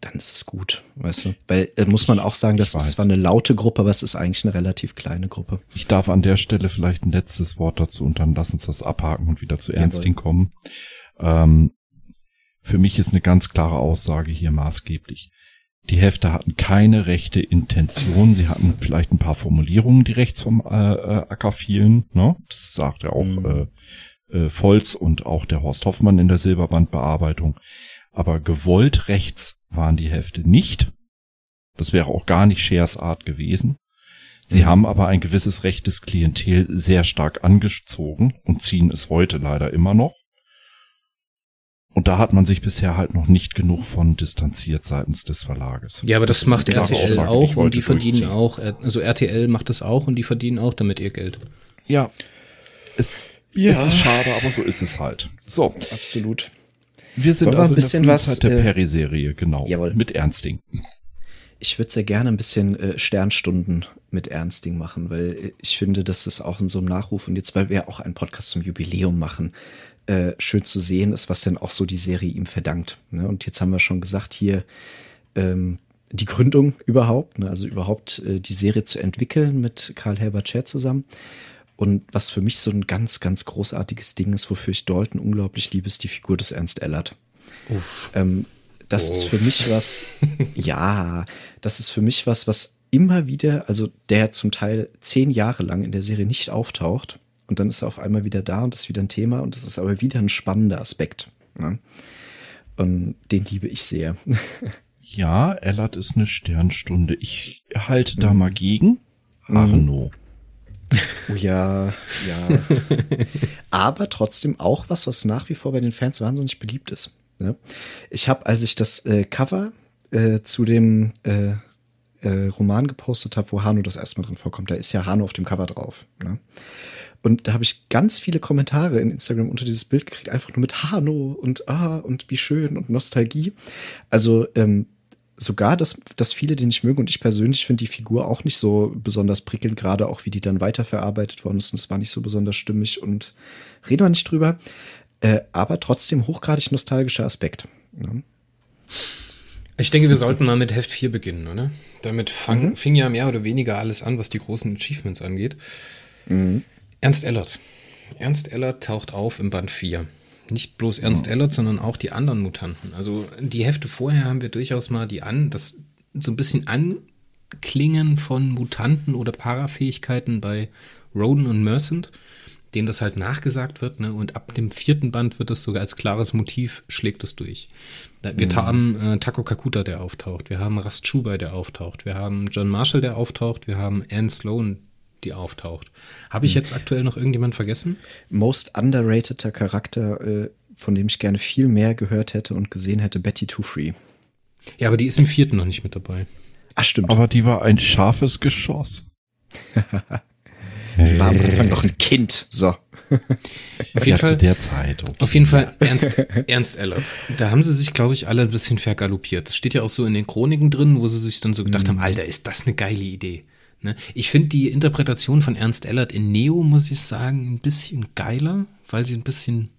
dann ist es gut, weißt du? Weil äh, muss man auch sagen, das ist zwar eine laute Gruppe, aber es ist eigentlich eine relativ kleine Gruppe. Ich darf an der Stelle vielleicht ein letztes Wort dazu und dann lass uns das abhaken und wieder zu Ernsting kommen. Ähm, für mich ist eine ganz klare Aussage hier maßgeblich. Die Hefte hatten keine rechte Intention. Sie hatten vielleicht ein paar Formulierungen, die rechts vom äh, äh, Acker fielen. Ne? Das sagt ja auch Mhm. äh, äh, Volz und auch der Horst Hoffmann in der Silberbandbearbeitung. Aber gewollt rechts waren die Hefte nicht. Das wäre auch gar nicht Scheers Art gewesen. Sie Mhm. haben aber ein gewisses rechtes Klientel sehr stark angezogen und ziehen es heute leider immer noch. Und da hat man sich bisher halt noch nicht genug von distanziert seitens des Verlages. Ja, aber das, ist macht RTL Aussage, auch und die verdienen auch, äh, also RTL macht das auch und die verdienen auch damit ihr Geld. Ja. Es, Ja. es ist schade, aber so ist es halt. So, Absolut. wir sind Wollen wir also ein bisschen in der was, der äh, Perry-Serie, genau. jawohl. Mit Ernsting. Ich würde sehr gerne ein bisschen äh, Sternstunden mit Ernsting machen, weil äh, ich finde, das ist auch in so einem Nachruf und jetzt, weil wir auch einen Podcast zum Jubiläum machen, äh, schön zu sehen ist, was denn auch so die Serie ihm verdankt. Ne? Und jetzt haben wir schon gesagt, hier ähm, die Gründung überhaupt, ne? also überhaupt äh, die Serie zu entwickeln mit Karl Herbert Scher zusammen. Und was für mich so ein ganz, ganz großartiges Ding ist, wofür ich Dalton unglaublich liebe, ist die Figur des Ernst Ellert. Ähm, das ist für mich was, ja, das ist für mich was, was immer wieder, also der zum Teil zehn Jahre lang in der Serie nicht auftaucht und dann ist er auf einmal wieder da und ist wieder ein Thema und das ist aber wieder ein spannender Aspekt. Ne? Und den liebe ich sehr. Ja, Ellert ist eine Sternstunde. Ich halte Mhm. da mal gegen. Arno. Oh ja, ja. Aber trotzdem auch was, was nach wie vor bei den Fans wahnsinnig beliebt ist. Ne? Ich habe, als ich das äh, Cover äh, zu dem äh, äh, Roman gepostet habe, wo Hanno das erstmal drin vorkommt, da ist ja Hanno auf dem Cover drauf. Ne? Und da habe ich ganz viele Kommentare in Instagram unter dieses Bild gekriegt, einfach nur mit Hanno und ah und wie schön und Nostalgie. Also ähm, sogar, dass, dass viele den nicht mögen und ich persönlich finde die Figur auch nicht so besonders prickelnd, gerade auch wie die dann weiterverarbeitet worden ist. Und es war nicht so besonders stimmig und reden wir nicht drüber. Äh, aber trotzdem hochgradig nostalgischer Aspekt. Ne? Ich denke, wir sollten mal mit Heft 4 beginnen, oder? Damit fang, fing ja mehr oder weniger alles an, was die großen Achievements angeht. Ernst Ellert. Ernst Ellert taucht auf im Band 4. Nicht bloß Ernst Ellert, sondern auch die anderen Mutanten. Also die Hefte vorher haben wir durchaus mal die an, das so ein bisschen Anklingen von Mutanten oder Parafähigkeiten bei Roden und Mercent, denen das halt nachgesagt wird, ne? Und ab dem vierten Band wird das sogar als klares Motiv, schlägt es durch. Wir haben äh, Taco Kakuta, der auftaucht. Wir haben Rast Chubai, der auftaucht. Wir haben John Marshall, der auftaucht. Wir haben Anne Sloan, die auftaucht. Habe ich jetzt aktuell noch irgendjemand vergessen? Most underrateder Charakter, äh, von dem ich gerne viel mehr gehört hätte und gesehen hätte, Betty Two Free. Ja, aber die ist im vierten noch nicht mit dabei. Ach, stimmt. Aber die war ein scharfes Geschoss. die war am Anfang noch ein Kind. So. Auf ja, jeden zu Fall. der Zeit. Okay. Auf jeden Fall Ernst, Ernst Ellert. Da haben sie sich, glaube ich, alle ein bisschen vergaloppiert. Das steht ja auch so in den Chroniken drin, wo sie sich dann so gedacht haben, Alter, ist das eine geile Idee. Ne? Ich finde die Interpretation von Ernst Ellert in Neo, muss ich sagen, ein bisschen geiler, weil sie ein bisschen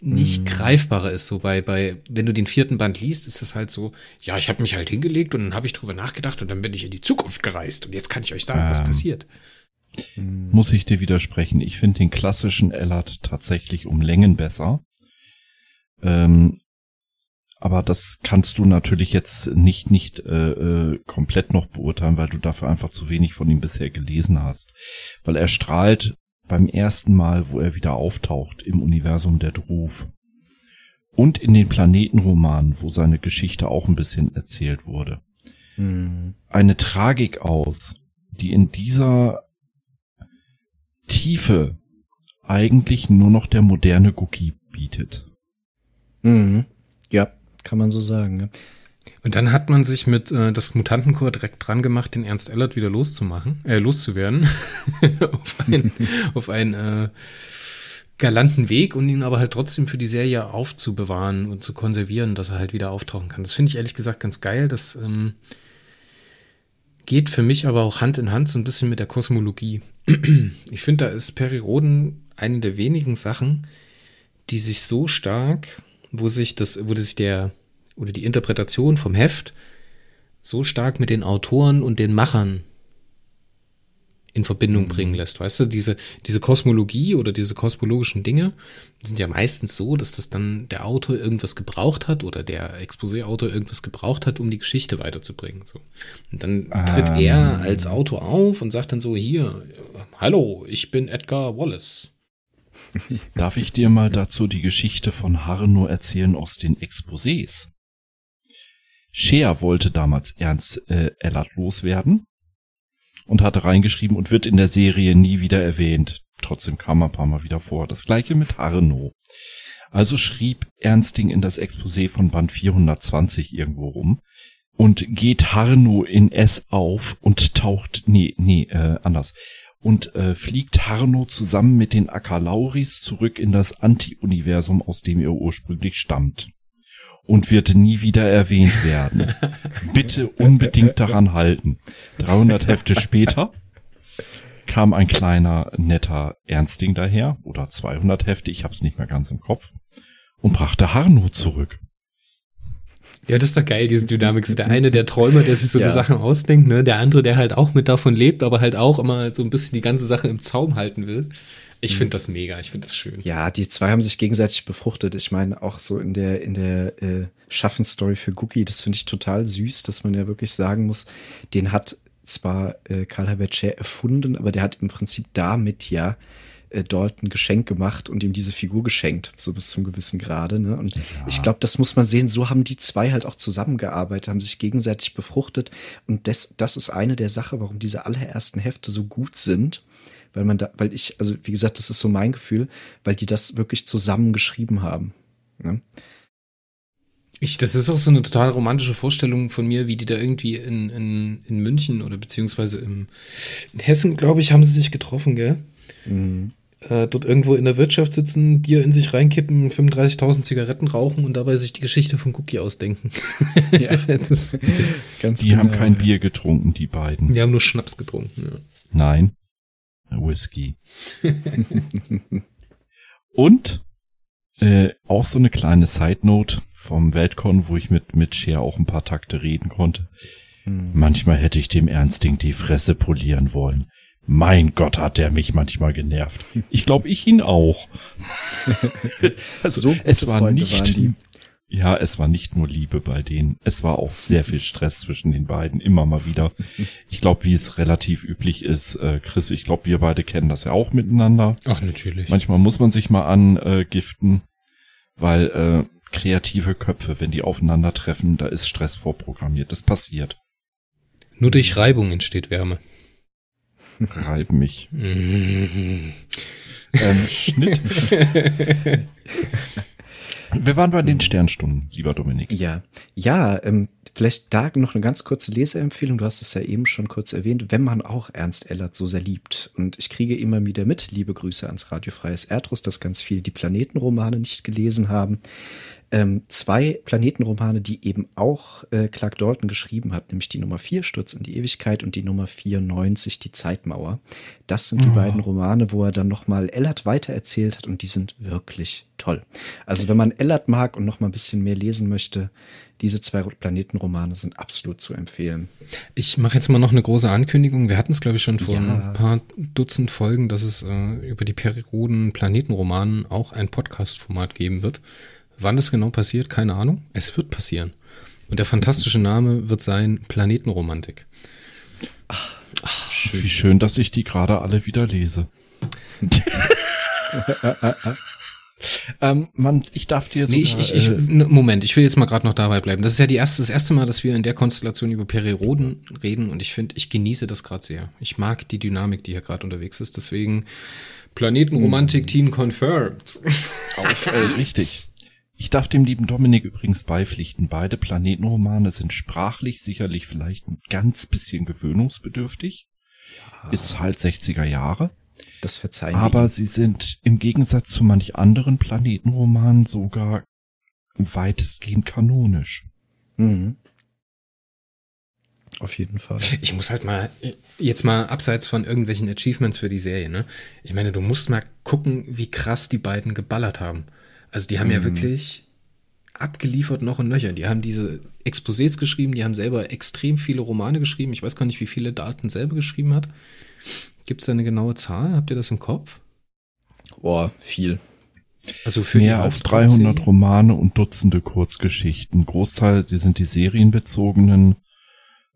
nicht greifbarer ist. So bei, bei, wenn du den vierten Band liest, ist das halt so, ja, ich habe mich halt hingelegt und dann habe ich drüber nachgedacht und dann bin ich in die Zukunft gereist und jetzt kann ich euch sagen, was Ähm. passiert. Muss ich dir widersprechen. Ich finde den klassischen Ellert tatsächlich um Längen besser. Ähm, aber das kannst du natürlich jetzt nicht nicht äh, äh, komplett noch beurteilen, weil du dafür einfach zu wenig von ihm bisher gelesen hast. Weil er strahlt beim ersten Mal, wo er wieder auftaucht im Universum der Druf und in den Planetenromanen, wo seine Geschichte auch ein bisschen erzählt wurde, mhm. eine Tragik aus, die in dieser Tiefe eigentlich nur noch der moderne Guki bietet. Mhm. Kann man so sagen. Ja. Und dann hat man sich mit äh, das Mutantenchor direkt dran gemacht, den Ernst Ellert wieder loszumachen, äh, loszuwerden. auf einen, auf einen äh, galanten Weg und ihn aber halt trotzdem für die Serie aufzubewahren und zu konservieren, dass er halt wieder auftauchen kann. Das finde ich ehrlich gesagt ganz geil. Das ähm, geht für mich aber auch Hand in Hand so ein bisschen mit der Kosmologie. ich finde, da ist Perry Roden eine der wenigen Sachen, die sich so stark, wo sich das, wo sich der oder die Interpretation vom Heft so stark mit den Autoren und den Machern in Verbindung mhm. bringen lässt. Weißt du, diese, diese Kosmologie oder diese kosmologischen Dinge sind ja meistens so, dass das dann der Autor irgendwas gebraucht hat oder der Exposé-Autor irgendwas gebraucht hat, um die Geschichte weiterzubringen. So. Und dann tritt ähm. er als Autor auf und sagt dann so, hier, hallo, ich bin Edgar Wallace. Darf ich dir mal dazu die Geschichte von Harno erzählen aus den Exposés? Scheer wollte damals Ernst äh, Ellert loswerden und hatte reingeschrieben und wird in der Serie nie wieder erwähnt. Trotzdem kam er ein paar Mal wieder vor. Das gleiche mit Harno. Also schrieb Ernsting in das Exposé von Band 420 irgendwo rum und geht Harno in S auf und taucht, nee, nee, äh, anders, und äh, fliegt Harno zusammen mit den Akalauris zurück in das Anti-Universum, aus dem er ursprünglich stammt und wird nie wieder erwähnt werden. Bitte unbedingt daran halten. 300 Hefte später kam ein kleiner, netter Ernstling daher, oder 200 Hefte, ich hab's nicht mehr ganz im Kopf, und brachte Harno zurück. Ja, das ist doch geil, diese Dynamik. So der eine, der Träumer, der sich so ja. die Sachen ausdenkt, ne? Der andere, der halt auch mit davon lebt, aber halt auch immer so ein bisschen die ganze Sache im Zaum halten will. Ich finde das mega, ich finde das schön. Ja, die zwei haben sich gegenseitig befruchtet. Ich meine, auch so in der, in der äh, Schaffensstory für Cookie, das finde ich total süß, dass man ja wirklich sagen muss, den hat zwar äh, Karl Herbert Scher erfunden, aber der hat im Prinzip damit ja äh, Dalton Geschenk gemacht und ihm diese Figur geschenkt, so bis zum gewissen Grade. Ne? Und ja. ich glaube, das muss man sehen. So haben die zwei halt auch zusammengearbeitet, haben sich gegenseitig befruchtet. Und das, das ist eine der Sachen, warum diese allerersten Hefte so gut sind weil man da, weil ich, also wie gesagt, das ist so mein Gefühl, weil die das wirklich zusammen geschrieben haben. Ne? Ich, das ist auch so eine total romantische Vorstellung von mir, wie die da irgendwie in, in, in München oder beziehungsweise im, in Hessen, glaube ich, haben sie sich getroffen, gell? Mhm. Äh, dort irgendwo in der Wirtschaft sitzen, Bier in sich reinkippen, 35.000 Zigaretten rauchen und dabei sich die Geschichte von Cookie ausdenken. Ja, das, Ganz die genau. haben kein Bier getrunken, die beiden. Die haben nur Schnaps getrunken. Ja. Nein, Whisky. Und äh, auch so eine kleine Side Note vom Weltcon, wo ich mit mit Cher auch ein paar Takte reden konnte. Hm. Manchmal hätte ich dem Ernsting die Fresse polieren wollen. Mein Gott, hat der mich manchmal genervt. Ich glaube, ich ihn auch. also, so es war Freunde nicht, ja, es war nicht nur Liebe bei denen. Es war auch sehr viel Stress zwischen den beiden, immer mal wieder. Ich glaube, wie es relativ üblich ist, äh, Chris, ich glaube, wir beide kennen das ja auch miteinander. Ach, natürlich. Manchmal muss man sich mal angiften, weil äh, kreative Köpfe, wenn die aufeinandertreffen, da ist Stress vorprogrammiert. Das passiert. Nur durch Reibung entsteht Wärme. Reib mich. ähm, Schnitt. Wir waren bei den Sternstunden, lieber Dominik. Ja, ja, ähm, vielleicht da noch eine ganz kurze Leseempfehlung. Du hast es ja eben schon kurz erwähnt, wenn man auch Ernst Ellert so sehr liebt. Und ich kriege immer wieder mit, liebe Grüße ans Radiofreies Erdrus, dass ganz viel die Planetenromane nicht gelesen haben ähm, zwei Planetenromane, die eben auch äh, Clark Dalton geschrieben hat, nämlich die Nummer 4, Sturz in die Ewigkeit und die Nummer 94, die Zeitmauer. Das sind die oh. beiden Romane, wo er dann nochmal Ellert weitererzählt hat und die sind wirklich toll. Also wenn man Ellert mag und nochmal ein bisschen mehr lesen möchte, diese zwei Planetenromane sind absolut zu empfehlen. Ich mache jetzt mal noch eine große Ankündigung. Wir hatten es, glaube ich, schon vor ja. ein paar Dutzend Folgen, dass es äh, über die Perioden Planetenromanen auch ein Podcast-Format geben wird Wann das genau passiert, keine Ahnung. Es wird passieren. Und der fantastische Name wird sein Planetenromantik. Ach, schön. Wie schön, dass ich die gerade alle wieder lese. ähm, man, ich darf dir sogar, nee, ich, ich, ich, äh, Moment, ich will jetzt mal gerade noch dabei bleiben. Das ist ja die erste, das erste Mal, dass wir in der Konstellation über Perioden reden und ich finde, ich genieße das gerade sehr. Ich mag die Dynamik, die hier gerade unterwegs ist. Deswegen Planetenromantik Team confirmed. Auf, äh, richtig. Ich darf dem lieben Dominik übrigens beipflichten. Beide Planetenromane sind sprachlich sicherlich vielleicht ein ganz bisschen gewöhnungsbedürftig. Ja. Ist halt 60er Jahre. Das verzeihen Aber sie sind im Gegensatz zu manch anderen Planetenromanen sogar weitestgehend kanonisch. Mhm. Auf jeden Fall. Ich muss halt mal, jetzt mal abseits von irgendwelchen Achievements für die Serie, ne? Ich meine, du musst mal gucken, wie krass die beiden geballert haben. Also die haben mhm. ja wirklich abgeliefert noch und nöcher. Die haben diese Exposés geschrieben, die haben selber extrem viele Romane geschrieben. Ich weiß gar nicht, wie viele Dalton selber geschrieben hat. Gibt es da eine genaue Zahl? Habt ihr das im Kopf? Boah, viel. Also für mehr als 300 Romane und Dutzende Kurzgeschichten. Großteil, die sind die serienbezogenen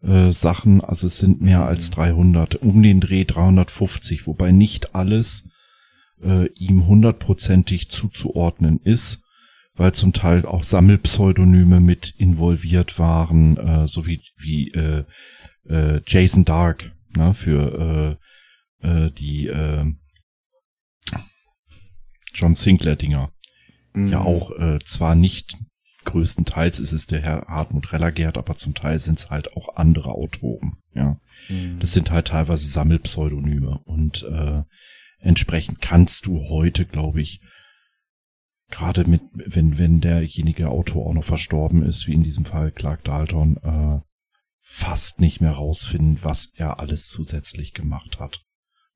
äh, Sachen. Also es sind mehr als 300, um den Dreh 350, wobei nicht alles äh, ihm hundertprozentig zuzuordnen ist, weil zum Teil auch Sammelpseudonyme mit involviert waren, äh, so wie, wie äh, äh, Jason Dark ne, für äh, äh, die äh, John Sinclair-Dinger. Mhm. Ja auch äh, zwar nicht größtenteils ist es der Herr Hartmut Rellergert, aber zum Teil sind es halt auch andere Autoren. Ja, mhm. das sind halt teilweise Sammelpseudonyme und äh, entsprechend kannst du heute, glaube ich, gerade mit, wenn, wenn derjenige Autor auch noch verstorben ist, wie in diesem Fall Clark Dalton, äh, fast nicht mehr rausfinden, was er alles zusätzlich gemacht hat.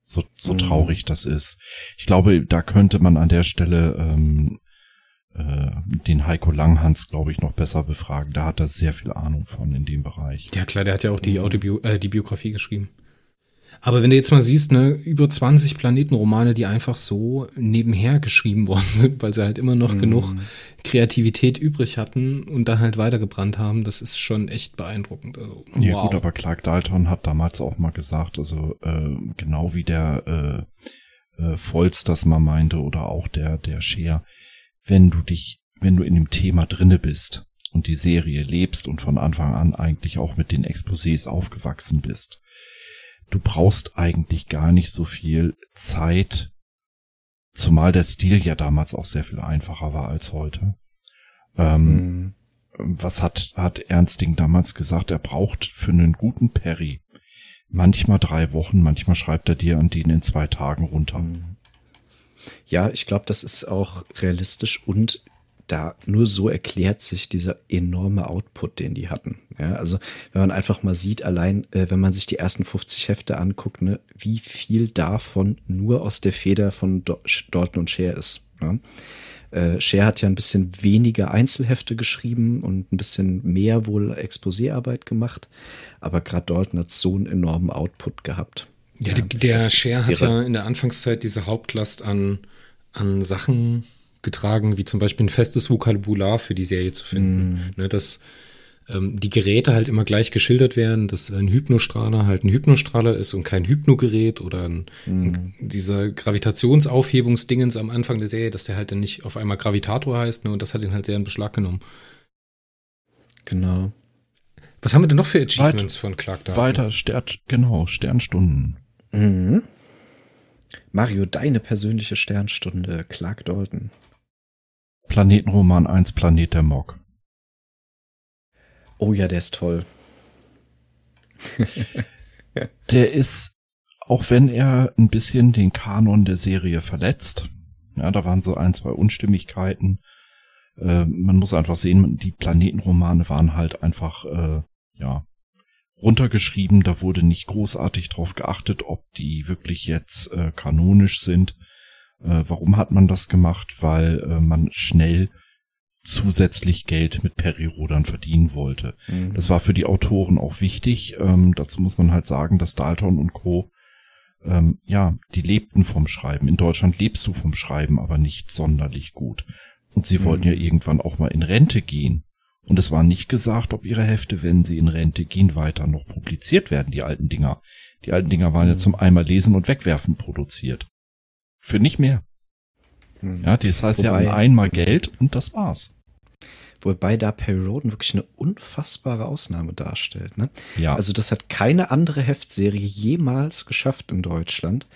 So, so mhm. traurig das ist. Ich glaube, da könnte man an der Stelle ähm, äh, den Heiko Langhans, glaube ich, noch besser befragen. Da hat er sehr viel Ahnung von in dem Bereich. Ja klar, der hat ja auch die, mhm. Autobio äh, die Biografie geschrieben. Aber wenn du jetzt mal siehst, ne, über 20 Planetenromane, die einfach so nebenher geschrieben worden sind, weil sie halt immer noch mm. genug Kreativität übrig hatten und dann halt weitergebrannt haben, das ist schon echt beeindruckend. Also, wow. Ja gut, aber Clark Dalton hat damals auch mal gesagt, also äh, genau wie der äh, äh, Volz das mal meinte oder auch der der Scheer, wenn du dich, wenn du in dem Thema drinne bist und die Serie lebst und von Anfang an eigentlich auch mit den Exposés aufgewachsen bist, du brauchst eigentlich gar nicht so viel Zeit, zumal der Stil ja damals auch sehr viel einfacher war als heute. Ähm, mhm. Was hat, hat Ernsting damals gesagt? Er braucht für einen guten Perry manchmal drei Wochen, manchmal schreibt er dir an den in zwei Tagen runter. Mhm. Ja, ich glaube, das ist auch realistisch und da nur so erklärt sich dieser enorme Output, den die hatten. Ja, also wenn man einfach mal sieht, allein äh, wenn man sich die ersten 50 Hefte anguckt, ne, wie viel davon nur aus der Feder von Do Dalton und Share ist. Ja? Äh, Share hat ja ein bisschen weniger Einzelhefte geschrieben und ein bisschen mehr wohl Exposéarbeit gemacht, aber gerade Dalton hat so einen enormen Output gehabt. Ja, ja der Share hat ja in der Anfangszeit diese Hauptlast an, an Sachen getragen, wie zum Beispiel ein festes Vokabular für die Serie zu finden. Mm. Ne, dass ähm, die Geräte halt immer gleich geschildert werden, dass ein Hypnostrahler halt ein Hypnostrahler ist und kein Hypnogerät oder ein, mm. ein, dieser Gravitationsaufhebungsdingens am Anfang der Serie, dass der halt dann nicht auf einmal Gravitator heißt, ne, und das hat ihn halt sehr in Beschlag genommen. Genau. Was haben wir denn noch für Achievements Weit, von Clark da? Weiter, Stern, genau, Sternstunden. Mhm. Mario, deine persönliche Sternstunde, Clark Dalton. Planetenroman 1 Planet der Mock. Oh ja, der ist toll. der ist, auch wenn er ein bisschen den Kanon der Serie verletzt, ja, da waren so ein, zwei Unstimmigkeiten. Äh, man muss einfach sehen, die Planetenromane waren halt einfach, äh, ja, runtergeschrieben. Da wurde nicht großartig drauf geachtet, ob die wirklich jetzt äh, kanonisch sind. Äh, warum hat man das gemacht? Weil äh, man schnell zusätzlich Geld mit Perirodern verdienen wollte. Mhm. Das war für die Autoren auch wichtig. Ähm, dazu muss man halt sagen, dass Dalton und Co. Ähm, ja, die lebten vom Schreiben. In Deutschland lebst du vom Schreiben, aber nicht sonderlich gut. Und sie wollten ja irgendwann auch mal in Rente gehen. Und es war nicht gesagt, ob ihre Hefte, wenn sie in Rente gehen, weiter noch publiziert werden, die alten Dinger. Die alten Dinger waren ja zum einmal lesen und wegwerfen produziert. Für nicht mehr. Ja, das heißt, Wobei- hatten einmal Geld und das war's. Wobei da Perry Roden wirklich eine unfassbare Ausnahme darstellt. Ne? Ja. Also das hat keine andere Heftserie jemals geschafft in Deutschland,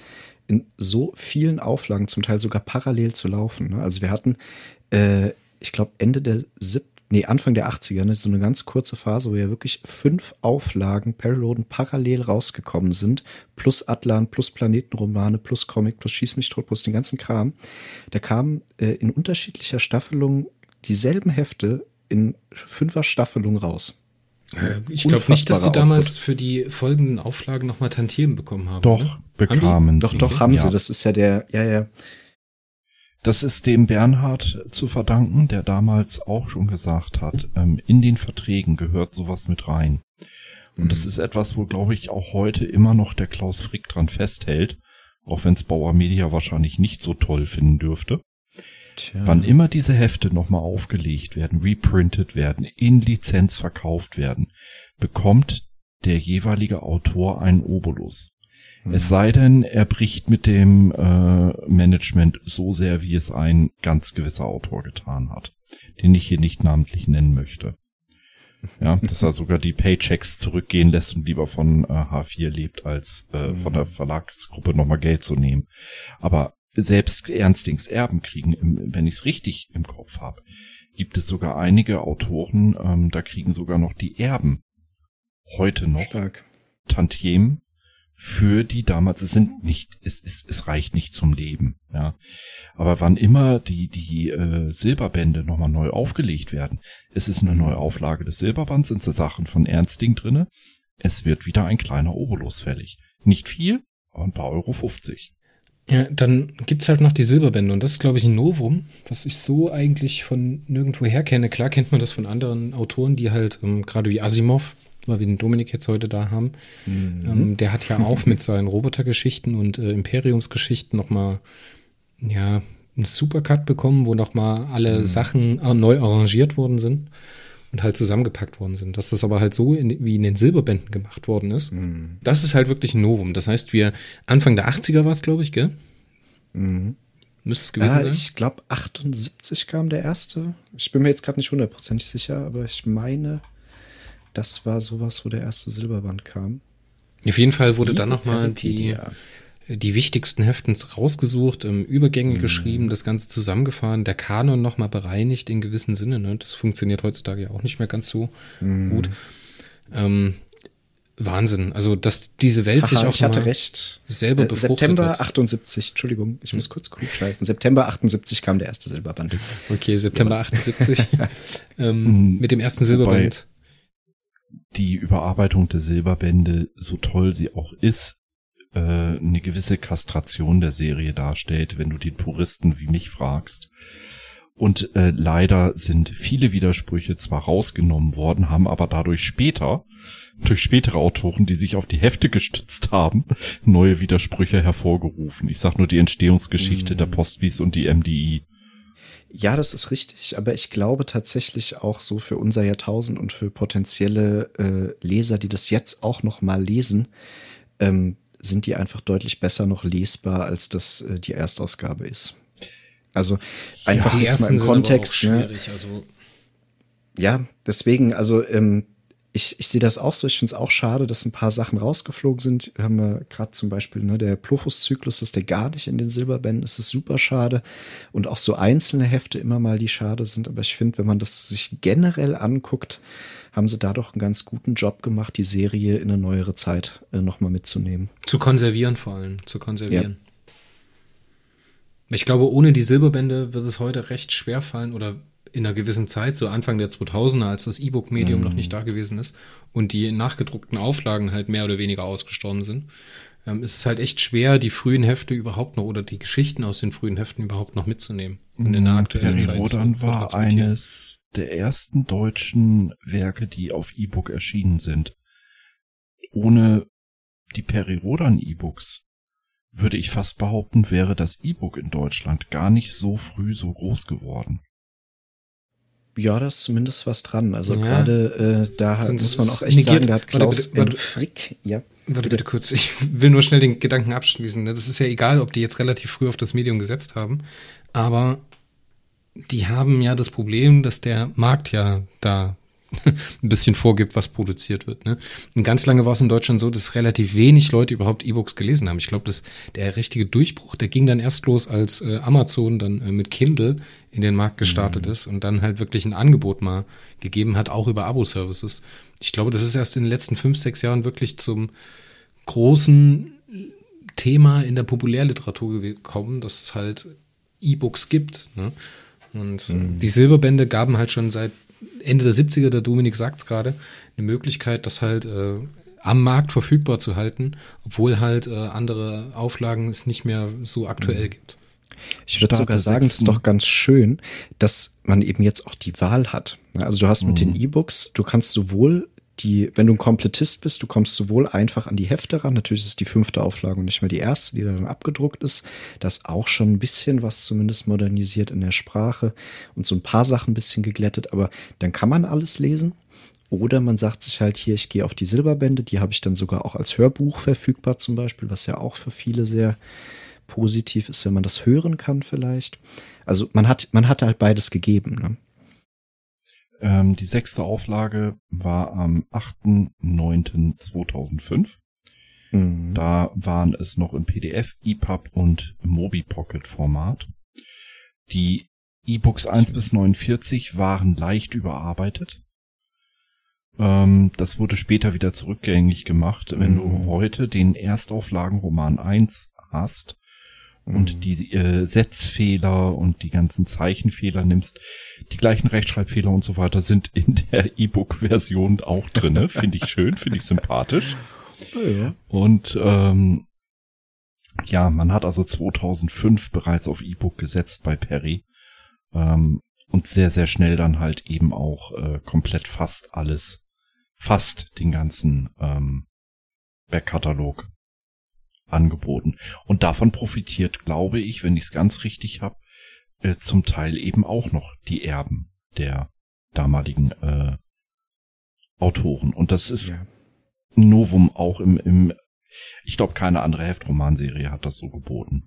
in so vielen Auflagen, zum Teil sogar parallel zu laufen. Ne? Also wir hatten, äh, ich glaube, Ende der siebten, nee, Anfang der 80er, ne, so eine ganz kurze Phase, wo ja wirklich fünf Auflagen Perry Roden parallel rausgekommen sind, plus Atlan, plus Planetenromane, plus Comic, plus Schieß mich tot, plus den ganzen Kram. Da kamen äh, in unterschiedlicher Staffelung dieselben Hefte in fünfer Staffelung raus. Äh, Ich glaube nicht, dass die Unfassbarer damals Output. für die folgenden Auflagen nochmal Tantiemen bekommen haben. Doch, oder? bekamen Doch, sie. doch, haben ja. sie. Das ist ja der, ja, ja. Das ist dem Bernhard zu verdanken, der damals auch schon gesagt hat, ähm, in den Verträgen gehört sowas mit rein. Und das ist etwas, wo, glaube ich, auch heute immer noch der Klaus Frick dran festhält, auch wenn es Bauer Media wahrscheinlich nicht so toll finden dürfte. Tja. Wann immer diese Hefte nochmal aufgelegt werden, reprintet werden, in Lizenz verkauft werden, bekommt der jeweilige Autor einen Obolus. Es sei denn, er bricht mit dem äh, Management so sehr, wie es ein ganz gewisser Autor getan hat, den ich hier nicht namentlich nennen möchte. Ja, dass er sogar die Paychecks zurückgehen lässt und lieber von äh, H4 lebt, als äh, von der Verlagsgruppe nochmal Geld zu nehmen. Aber selbst Ernstings Erben kriegen, wenn ich es richtig im Kopf habe, gibt es sogar einige Autoren, ähm, da kriegen sogar noch die Erben heute noch Stark. Tantiemen für die damals, es sind nicht, es, es, es reicht nicht zum Leben, ja. Aber wann immer die, die äh, Silberbände nochmal neu aufgelegt werden, es ist eine neue Auflage des Silberbands, sind so Sachen von Ernsting drinne, es wird wieder ein kleiner Obolus fällig. Nicht viel, aber ein paar Euro 50. Ja, dann gibt's halt noch die Silberbände und das ist, glaube ich, ein Novum, was ich so eigentlich von nirgendwo her kenne. Klar kennt man das von anderen Autoren, die halt, ähm, gerade wie Asimov, weil wir den Dominik jetzt heute da haben, ähm, der hat ja auch mit seinen Robotergeschichten und äh, Imperiumsgeschichten nochmal, ja, einen Supercut bekommen, wo nochmal alle Sachen äh, neu arrangiert worden sind und halt zusammengepackt worden sind. Dass das aber halt so in, wie in den Silberbänden gemacht worden ist, das ist halt wirklich ein Novum. Das heißt, wir Anfang der 80er war es, glaube ich, gell? Müsste es gewesen Ja, sein? ich glaube 78 kam der erste. Ich bin mir jetzt gerade nicht hundertprozentig sicher, aber ich meine, das war sowas, wo der erste Silberband kam. Auf jeden Fall wurde dann nochmal die, die wichtigsten Heften rausgesucht, ähm, Übergänge Mhm. geschrieben, das Ganze zusammengefahren, der Kanon nochmal bereinigt in gewissem Sinne. Ne? Das funktioniert heutzutage ja auch nicht mehr ganz so Mhm. gut. Ähm, Wahnsinn. Also, dass diese Welt sich Haha, auch ich hatte mal recht. selber Äh, befruchtet September hat. 78, Entschuldigung, ich muss kurz klug scheißen. September 78 kam der erste Silberband. Okay, September 78. ähm, Mhm. mit dem ersten Silberband. Die Überarbeitung der Silberbände, so toll sie auch ist, äh, eine gewisse Kastration der Serie darstellt, wenn du den Puristen wie mich fragst. Und äh, leider sind viele Widersprüche zwar rausgenommen worden, haben aber dadurch später, durch spätere Autoren, die sich auf die Hefte gestützt haben, neue Widersprüche hervorgerufen. Ich sag nur die Entstehungsgeschichte der Postwies und die MDI. Ja, das ist richtig, aber ich glaube tatsächlich auch so für unser Jahrtausend und für potenzielle äh, Leser, die das jetzt auch noch mal lesen, ähm, sind die einfach deutlich besser noch lesbar, als das äh, die Erstausgabe ist. Also einfach die jetzt mal im Kontext. Ne? Also, Ja, deswegen, also ähm, ich, ich sehe das auch so. Ich finde es auch schade, dass ein paar Sachen rausgeflogen sind. Haben wir gerade zum Beispiel ne, der Plofus-Zyklus, dass der gar nicht in den Silberbänden ist, ist super schade. Und auch so einzelne Hefte immer mal, die schade sind. Aber ich finde, wenn man das sich generell anguckt, haben sie da doch einen ganz guten Job gemacht, die Serie in eine neuere Zeit äh, nochmal mitzunehmen. Zu konservieren vor allem, zu konservieren. Ich glaube, ohne die Silberbände wird es heute recht schwer fallen oder in einer gewissen Zeit, so Anfang der 2000er, als das E-Book-Medium noch nicht da gewesen ist und die nachgedruckten Auflagen halt mehr oder weniger ausgestorben sind, ähm, ist es halt echt schwer, die frühen Hefte überhaupt noch oder die Geschichten aus den frühen Heften überhaupt noch mitzunehmen und in der aktuellen Zeit. Rodan war eines der ersten deutschen Werke, die auf E-Book erschienen sind. Ohne die Peri-Rodan E-Books würde ich fast behaupten, wäre das E-Book in Deutschland gar nicht so früh so groß geworden. Ja, da ist zumindest was dran. Also Ja. gerade äh, da Sonst muss man auch echt negiert. sagen, da hat Warte, Klaus warte. in Frick, ja. Warte bitte kurz, ich will nur schnell den Gedanken abschließen. ne? Das ist ja egal, ob die jetzt relativ früh auf das Medium gesetzt haben, aber die haben ja das Problem, dass der Markt ja da ein bisschen vorgibt, was produziert wird. Ne? Und ganz lange war es in Deutschland so, dass relativ wenig Leute überhaupt E-Books gelesen haben. Ich glaube, dass der richtige Durchbruch, der ging dann erst los, als äh, Amazon dann äh, mit Kindle in den Markt gestartet ist und dann halt wirklich ein Angebot mal gegeben hat, auch über Abo-Services. Ich glaube, das ist erst in den letzten fünf, sechs Jahren wirklich zum großen Thema in der Populärliteratur gekommen, dass es halt E-Books gibt. Ne? Und die Silberbände gaben halt schon seit Ende der 70er, der Dominik sagt es gerade, eine Möglichkeit, das halt äh, am Markt verfügbar zu halten, obwohl halt äh, andere Auflagen es nicht mehr so aktuell gibt. Ich würde sogar sagen, es ist doch ganz schön, dass man eben jetzt auch die Wahl hat. Also du hast mit den E-Books, du kannst sowohl die, wenn du ein Komplettist bist, du kommst sowohl einfach an die Hefte ran, natürlich ist es die fünfte Auflage und nicht mehr die erste, die dann abgedruckt ist. Da ist auch schon ein bisschen was zumindest modernisiert in der Sprache und so ein paar Sachen ein bisschen geglättet, aber dann kann man alles lesen. Oder man sagt sich halt hier, ich gehe auf die Silberbände, die habe ich dann sogar auch als Hörbuch verfügbar zum Beispiel, was ja auch für viele sehr positiv ist, wenn man das hören kann vielleicht. Also man hat, man hat halt beides gegeben. Ne? Ähm, die sechste Auflage war am 8.9.2005. Mhm. Da waren es noch im PDF, EPUB und Mobi Pocket Format. Die E-Books 1 bis 49 waren leicht überarbeitet. Ähm, das wurde später wieder zurückgängig gemacht. Wenn Mhm. du heute den Erstauflagenroman 1 hast. Und die äh, Setzfehler und die ganzen Zeichenfehler nimmst, die gleichen Rechtschreibfehler und so weiter sind in der E-Book-Version auch drinne. Finde ich schön, finde ich sympathisch. ja. Und ähm, ja, man hat also 2005 bereits auf E-Book gesetzt bei Perry ähm, und sehr, sehr schnell dann halt eben auch äh, komplett fast alles, fast den ganzen ähm, Backkatalog angeboten. Und davon profitiert, glaube ich, wenn ich es ganz richtig habe, äh, zum Teil eben auch noch die Erben der damaligen äh, Autoren. Und das ist ja. Novum auch im, im ich glaube, keine andere Heftromanserie hat das so geboten.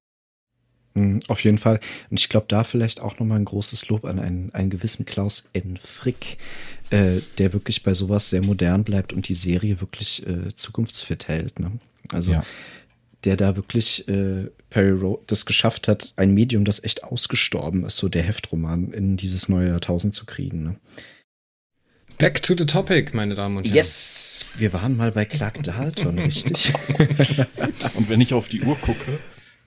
Mhm, Auf jeden Fall. Und ich glaube, da vielleicht auch nochmal ein großes Lob an einen, einen gewissen Klaus N. Frick, äh, der wirklich bei sowas sehr modern bleibt und die Serie wirklich äh, zukunftsfit hält. Ne? Also Ja. Der da wirklich äh, Perry Rowe das geschafft hat, ein Medium, das echt ausgestorben ist, so der Heftroman in dieses neue Jahrtausend zu kriegen. Ne? Back to the topic, meine Damen und Herren. Yes! Wir waren mal bei Clark Dalton, richtig? Und wenn ich auf die Uhr gucke,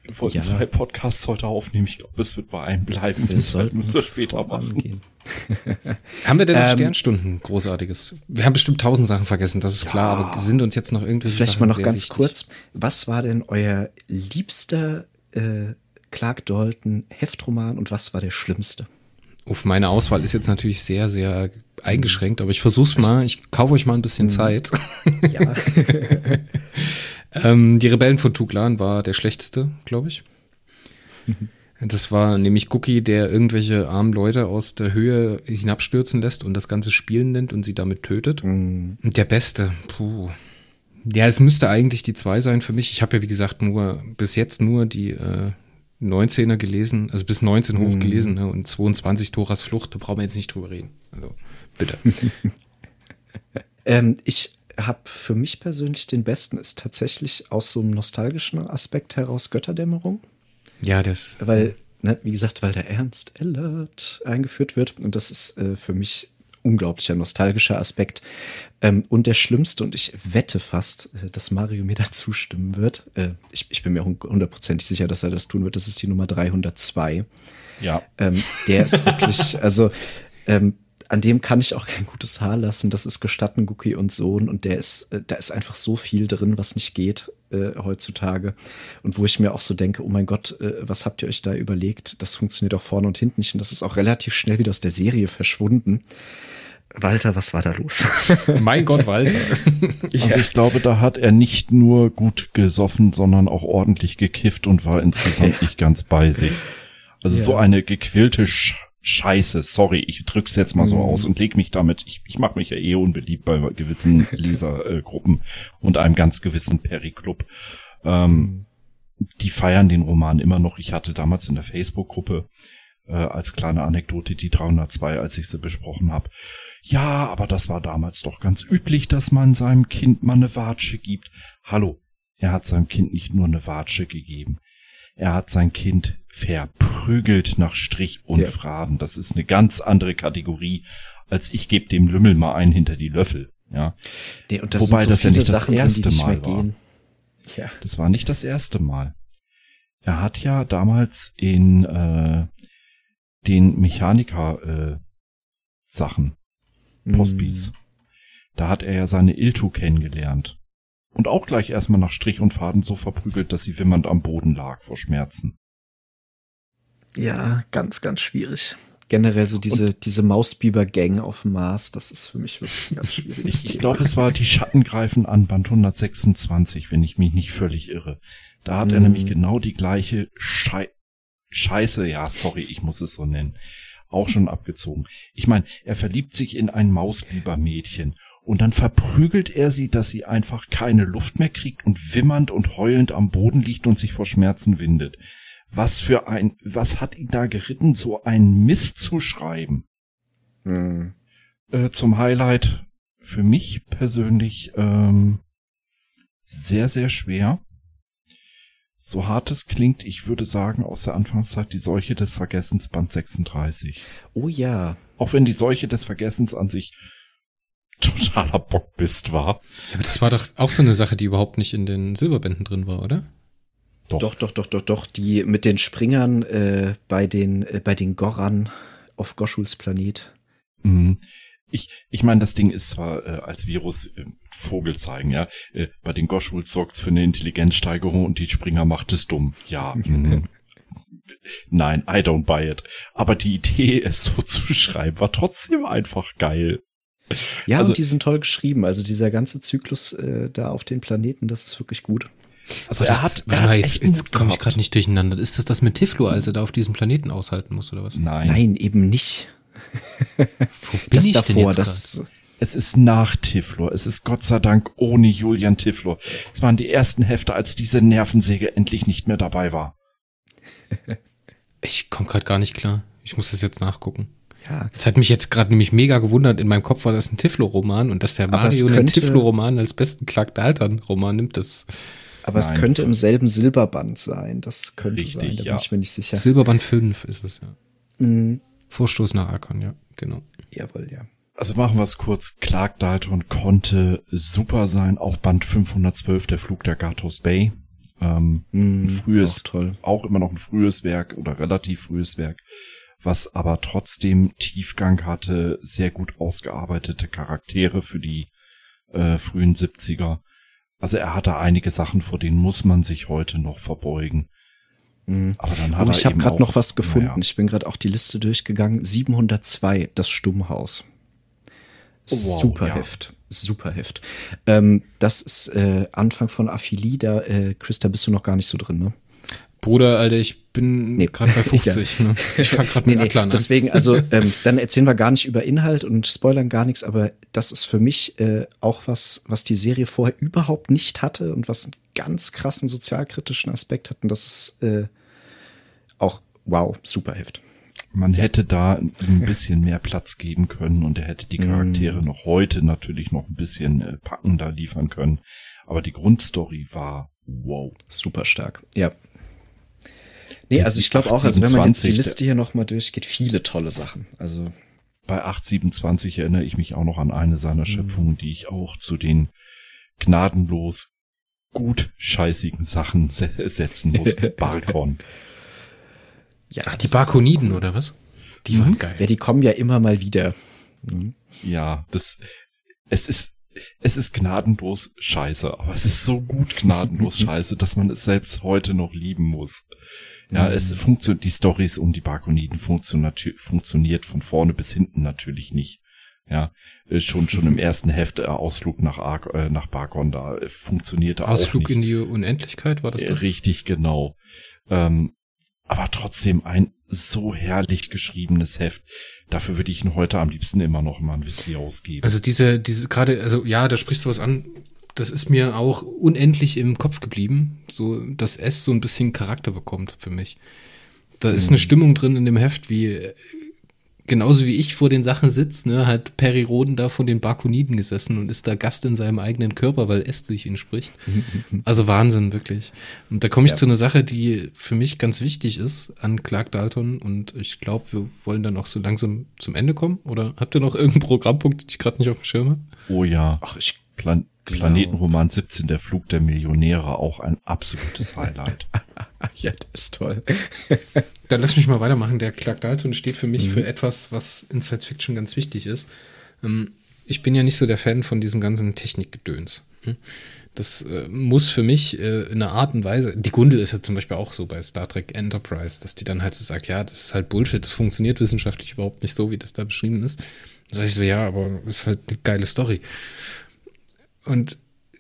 wir wollten Ja. zwei Podcasts heute aufnehmen. Ich glaube, es wird bei einem bleiben. Wir Das sollten müssen wir später machen. vorangehen. Haben wir denn noch Ähm, Sternstunden? Großartiges. Wir haben bestimmt tausend Sachen vergessen, das ist klar, aber sind uns jetzt noch irgendwelche Vielleicht Sachen mal noch sehr ganz wichtig? kurz. Was war denn euer liebster äh, Clark Dalton Heftroman und was war der schlimmste? Uff, meine Auswahl ist jetzt natürlich sehr, sehr eingeschränkt, aber ich versuch's mal. Ich kaufe euch mal ein bisschen Zeit. Ja. ähm, die Rebellen von Tuglan war der schlechteste, glaube ich. Das war nämlich Cookie, der irgendwelche armen Leute aus der Höhe hinabstürzen lässt und das ganze Spielen nennt und sie damit tötet. Mm, Und der Beste, puh. Ja, es müsste eigentlich die zwei sein für mich. Ich habe ja, wie gesagt, nur bis jetzt nur die äh, 19er gelesen, also bis 19 hoch gelesen ne? und 22 Thoras Flucht, da brauchen wir jetzt nicht drüber reden. Also, bitte. ähm, ich habe für mich persönlich den besten ist tatsächlich aus so einem nostalgischen Aspekt heraus Götterdämmerung. ja, das. weil, ne, wie gesagt, weil der Ernst Ellert eingeführt wird. Und das ist äh, für mich unglaublicher nostalgischer Aspekt. Ähm, und der schlimmste, und ich wette fast, äh, dass Mario mir da zustimmen wird. Äh, ich, ich bin mir hundertprozentig sicher, dass er das tun wird. Das ist die Nummer 302. Ja. Ähm, der ist wirklich, also ähm, an dem kann ich auch kein gutes Haar lassen. Das ist Gestatten, Gucki und Sohn. Und der ist, äh, da ist einfach so viel drin, was nicht geht äh, heutzutage. Und wo ich mir auch so denke, oh mein Gott, äh, was habt ihr euch da überlegt? Das funktioniert auch vorne und hinten nicht. Und das ist auch relativ schnell wieder aus der Serie verschwunden. Walter, was war da los? Mein Gott, Walter. Also ich glaube, da hat er nicht nur gut gesoffen, sondern auch ordentlich gekifft und war insgesamt nicht ganz bei sich. Also Ja. so eine gequillte Sch scheiße, sorry, ich drück's jetzt mal so Mhm. aus und leg mich damit, ich, ich mache mich ja eh unbeliebt bei gewissen Lesergruppen und einem ganz gewissen Perry-Club. Ähm, die feiern den Roman immer noch. Ich hatte damals in der Facebook-Gruppe äh, als kleine Anekdote die 302, als ich sie besprochen habe. Ja, aber das war damals doch ganz üblich, dass man seinem Kind mal eine Watsche gibt. Hallo, er hat seinem Kind nicht nur eine Watsche gegeben. Er hat sein Kind verprügelt nach Strich und Ja. Faden. Das ist eine ganz andere Kategorie, als ich gebe dem Lümmel mal einen hinter die Löffel. Ja, Nee, und Wobei sind das ja nicht das Sachen drin, die erste mehr Mal war. Ja. das war nicht das erste Mal. Er hat ja damals in äh, den Mechaniker äh, Sachen Postbis. Mhm. Da hat er ja seine Iltu kennengelernt. Und auch gleich erstmal nach Strich und Faden so verprügelt, dass sie wimmernd am Boden lag vor Schmerzen. Ja, ganz, ganz schwierig. Generell so diese, diese Mausbiber-Gang auf dem Mars, das ist für mich wirklich ein ganz schwieriges Ich, glaube, es war die Schatten greifen an Band 126, wenn ich mich nicht völlig irre. Da hat er Mhm. nämlich genau die gleiche Schei Scheiße, ja, sorry, ich muss es so nennen, auch schon abgezogen. Ich meine, er verliebt sich in ein Mausbibermädchen und dann verprügelt er sie, dass sie einfach keine Luft mehr kriegt und wimmernd und heulend am Boden liegt und sich vor Schmerzen windet. Was für ein, was hat ihn da geritten, so einen Mist zu schreiben? Mhm. äh, zum Highlight für mich persönlich ähm, sehr, sehr schwer. So hart es klingt, ich würde sagen, aus der Anfangszeit die Seuche des Vergessens Band 36. Oh ja. Auch wenn die Seuche des Vergessens an sich totaler Bockbist war. Ja, aber das war doch auch so eine Sache, die überhaupt nicht in den Silberbänden drin war, oder? Doch. Doch, doch, doch, doch, doch. Die mit den Springern äh, bei den, äh, bei den Goran auf Goschuls Planet. Mhm. Ich, ich meine, das Ding ist zwar äh, als Virus äh, Vogel zeigen, ja. Äh, bei den Goschwuls sorgt's für eine Intelligenzsteigerung und die Springer macht es dumm. Ja. mhm. Nein, I don't buy it. Aber die Idee, es so zu schreiben, war trotzdem einfach geil. Ja, Also- und die sind toll geschrieben. Also dieser ganze Zyklus äh, da auf den Planeten, das ist wirklich gut. Also Aber er das- hat, warte mal, jetzt, echt jetzt komme ich gerade nicht durcheinander. Ist das das mit Tiflo, als er da auf diesem Planeten aushalten muss, oder was? Nein. Nein, eben nicht. Wo bin das ich denn davor, jetzt das. Es ist nach Tiflor. Es ist Gott sei Dank ohne Julian Tiflor. Es waren die ersten Hefte, als diese Nervensäge endlich nicht mehr dabei war. Ich komme gerade gar nicht klar. Ich muss das jetzt nachgucken. Ja, Das hat mich jetzt gerade nämlich mega gewundert. In meinem Kopf war das ein Tiflo-Roman und dass der Aber es Mario könnte- Tiflo-Roman als besten Clark Dalton-Roman nimmt, das aber es Nein. könnte im selben Silberband sein. Das könnte Richtig, sein, da ja. bin ich mir nicht sicher. Silberband 5 ist es, ja. Mhm. Vorstoß nach Arkon, ja, genau. Jawohl, ja. Also machen wir es kurz. Clark Dalton konnte super sein. Auch Band 512, der Flug der Gatos Bay. Ähm, Mhm, ein frühes, auch toll. auch immer noch ein frühes Werk oder relativ frühes Werk, was aber trotzdem Tiefgang hatte, sehr gut ausgearbeitete Charaktere für die äh, frühen 70er. Also er hatte einige Sachen, vor denen muss man sich heute noch verbeugen. Mhm. Aber dann hat Oh, er ich habe gerade noch was gefunden. Naja. Ich bin gerade auch die Liste durchgegangen. 702, das Stummhaus. Oh, wow, Super ja. Heft. Super Heft. Ähm, das ist äh, Anfang von Aphilie, da, äh, Chris, da bist du noch gar nicht so drin, ne? Bruder, Alter, ich bin Nee. gerade bei 50. ne? Ich fange gerade mit Atlan an. deswegen, also ähm, dann erzählen wir gar nicht über Inhalt und spoilern gar nichts, aber das ist für mich äh, auch was, was die Serie vorher überhaupt nicht hatte und was einen ganz krassen sozialkritischen Aspekt hat. Und das ist äh, auch, wow, super Heft. Man hätte da ein bisschen mehr Platz geben können und er hätte die Charaktere Mm. noch heute natürlich noch ein bisschen äh, packender liefern können. Aber die Grundstory war wow. Super stark, ja. Nee, also ich glaube auch, also wenn man jetzt die 827, Liste hier nochmal durchgeht, viele tolle Sachen. Also, Bei 827 erinnere ich mich auch noch an eine seiner Schöpfungen, die ich auch zu den gnadenlos gut scheißigen Sachen se setzen muss. Barkon. ja, Ach, die Barkoniden, oder was? Die waren geil. Ja, die kommen ja immer mal wieder. Mhm. Ja, das, es ist, es ist gnadenlos scheiße, aber es ist so gut gnadenlos scheiße, dass man es selbst heute noch lieben muss. Ja, Mhm. es funktioniert, die Stories um die Barkoniden funktioniert, funktioniert von vorne bis hinten natürlich nicht. Ja, äh, schon, schon im ersten Heft äh, Ausflug nach, Ar äh, nach Barkon, da äh, funktionierte Ausflug auch nicht. in die Unendlichkeit, war das Äh, das? Richtig, genau. Ähm, aber trotzdem ein so herrlich geschriebenes Heft. Dafür würde ich ihn heute am liebsten immer noch mal ein Whisky ausgeben. Also diese, diese gerade, also ja, da sprichst du was an. Das ist mir auch unendlich im Kopf geblieben, so dass S so ein bisschen Charakter bekommt für mich. Da ist eine Stimmung drin in dem Heft, wie genauso wie ich vor den Sachen sitze, ne, hat Perry Roden da vor den Barkoniden gesessen und ist da Gast in seinem eigenen Körper, weil S durch ihn spricht. Also Wahnsinn, wirklich. Und da komme ich ja. zu einer Sache, die für mich ganz wichtig ist an Clark Dalton und ich glaube, wir wollen dann auch so langsam zum Ende kommen. Oder habt ihr noch irgendeinen Programmpunkt, den ich gerade nicht auf dem Schirm habe? Oh ja. Ach, ich Plan Genau. Planetenroman 17, der Flug der Millionäre, auch ein absolutes Highlight. ja, das ist toll. Dann lass mich mal weitermachen. Der Clark Dalton steht für mich mhm. für etwas, was in Science Fiction ganz wichtig ist. Ähm, ich bin ja nicht so der Fan von diesem ganzen Technikgedöns. Hm? Das äh, muss für mich äh, in einer Art und Weise, die Gundel ist ja zum Beispiel auch so bei Star Trek Enterprise, dass die dann halt so sagt, ja, das ist halt Bullshit, das funktioniert wissenschaftlich überhaupt nicht so, wie das da beschrieben ist. Da sage ich so, ja, aber das ist halt eine geile Story. Und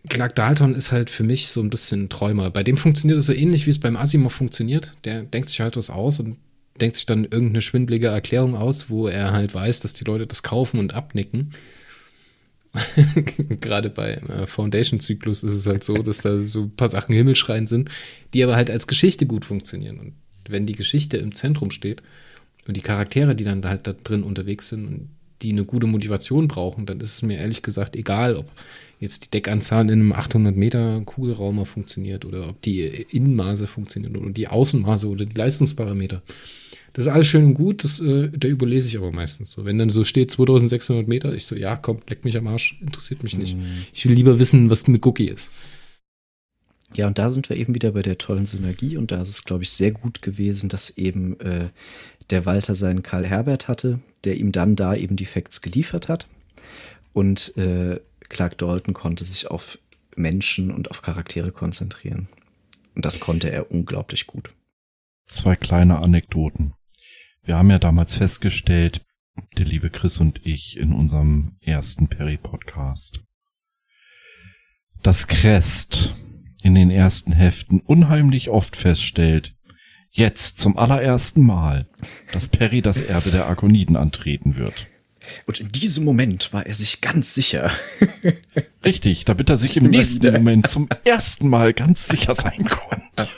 Clark Dalton ist halt für mich so ein bisschen Träumer. Bei dem funktioniert es so ähnlich, wie es beim Asimov funktioniert. Der denkt sich halt was aus und denkt sich dann irgendeine schwindelige Erklärung aus, wo er halt weiß, dass die Leute das kaufen und abnicken. Gerade bei äh, Foundation-Zyklus ist es halt so, dass da so ein paar Sachen himmelschreiend sind, die aber halt als Geschichte gut funktionieren. Und wenn die Geschichte im Zentrum steht und die Charaktere, die dann halt da drin unterwegs sind und die eine gute Motivation brauchen, dann ist es mir ehrlich gesagt egal, ob jetzt die Deckanzahl in einem 800 Meter Kugelraumer funktioniert oder ob die Innenmaße funktionieren oder die Außenmaße oder die Leistungsparameter. Das ist alles schön und gut, das, äh, da überlese ich aber meistens so. Wenn dann so steht 2600 Meter, ich so, ja, komm, leck mich am Arsch, interessiert mich nicht. Mm. Ich will lieber wissen, was mit Cookie ist. Ja, und da sind wir eben wieder bei der tollen Synergie und da ist es, glaube ich, sehr gut gewesen, dass eben äh, der Walter seinen Karl Herbert hatte, der ihm dann da eben die Facts geliefert hat. Und äh, Clark Dalton konnte sich auf Menschen und auf Charaktere konzentrieren. Und das konnte er unglaublich gut. Zwei kleine Anekdoten. Wir haben ja damals festgestellt, der liebe Chris und ich in unserem ersten Perry-Podcast, dass Crest in den ersten Heften unheimlich oft feststellt, jetzt zum allerersten Mal, dass Perry das Erbe der Arkoniden antreten wird. Und in diesem Moment war er sich ganz sicher. Richtig, damit er sich im nächsten wieder. Moment zum ersten Mal ganz sicher sein konnte.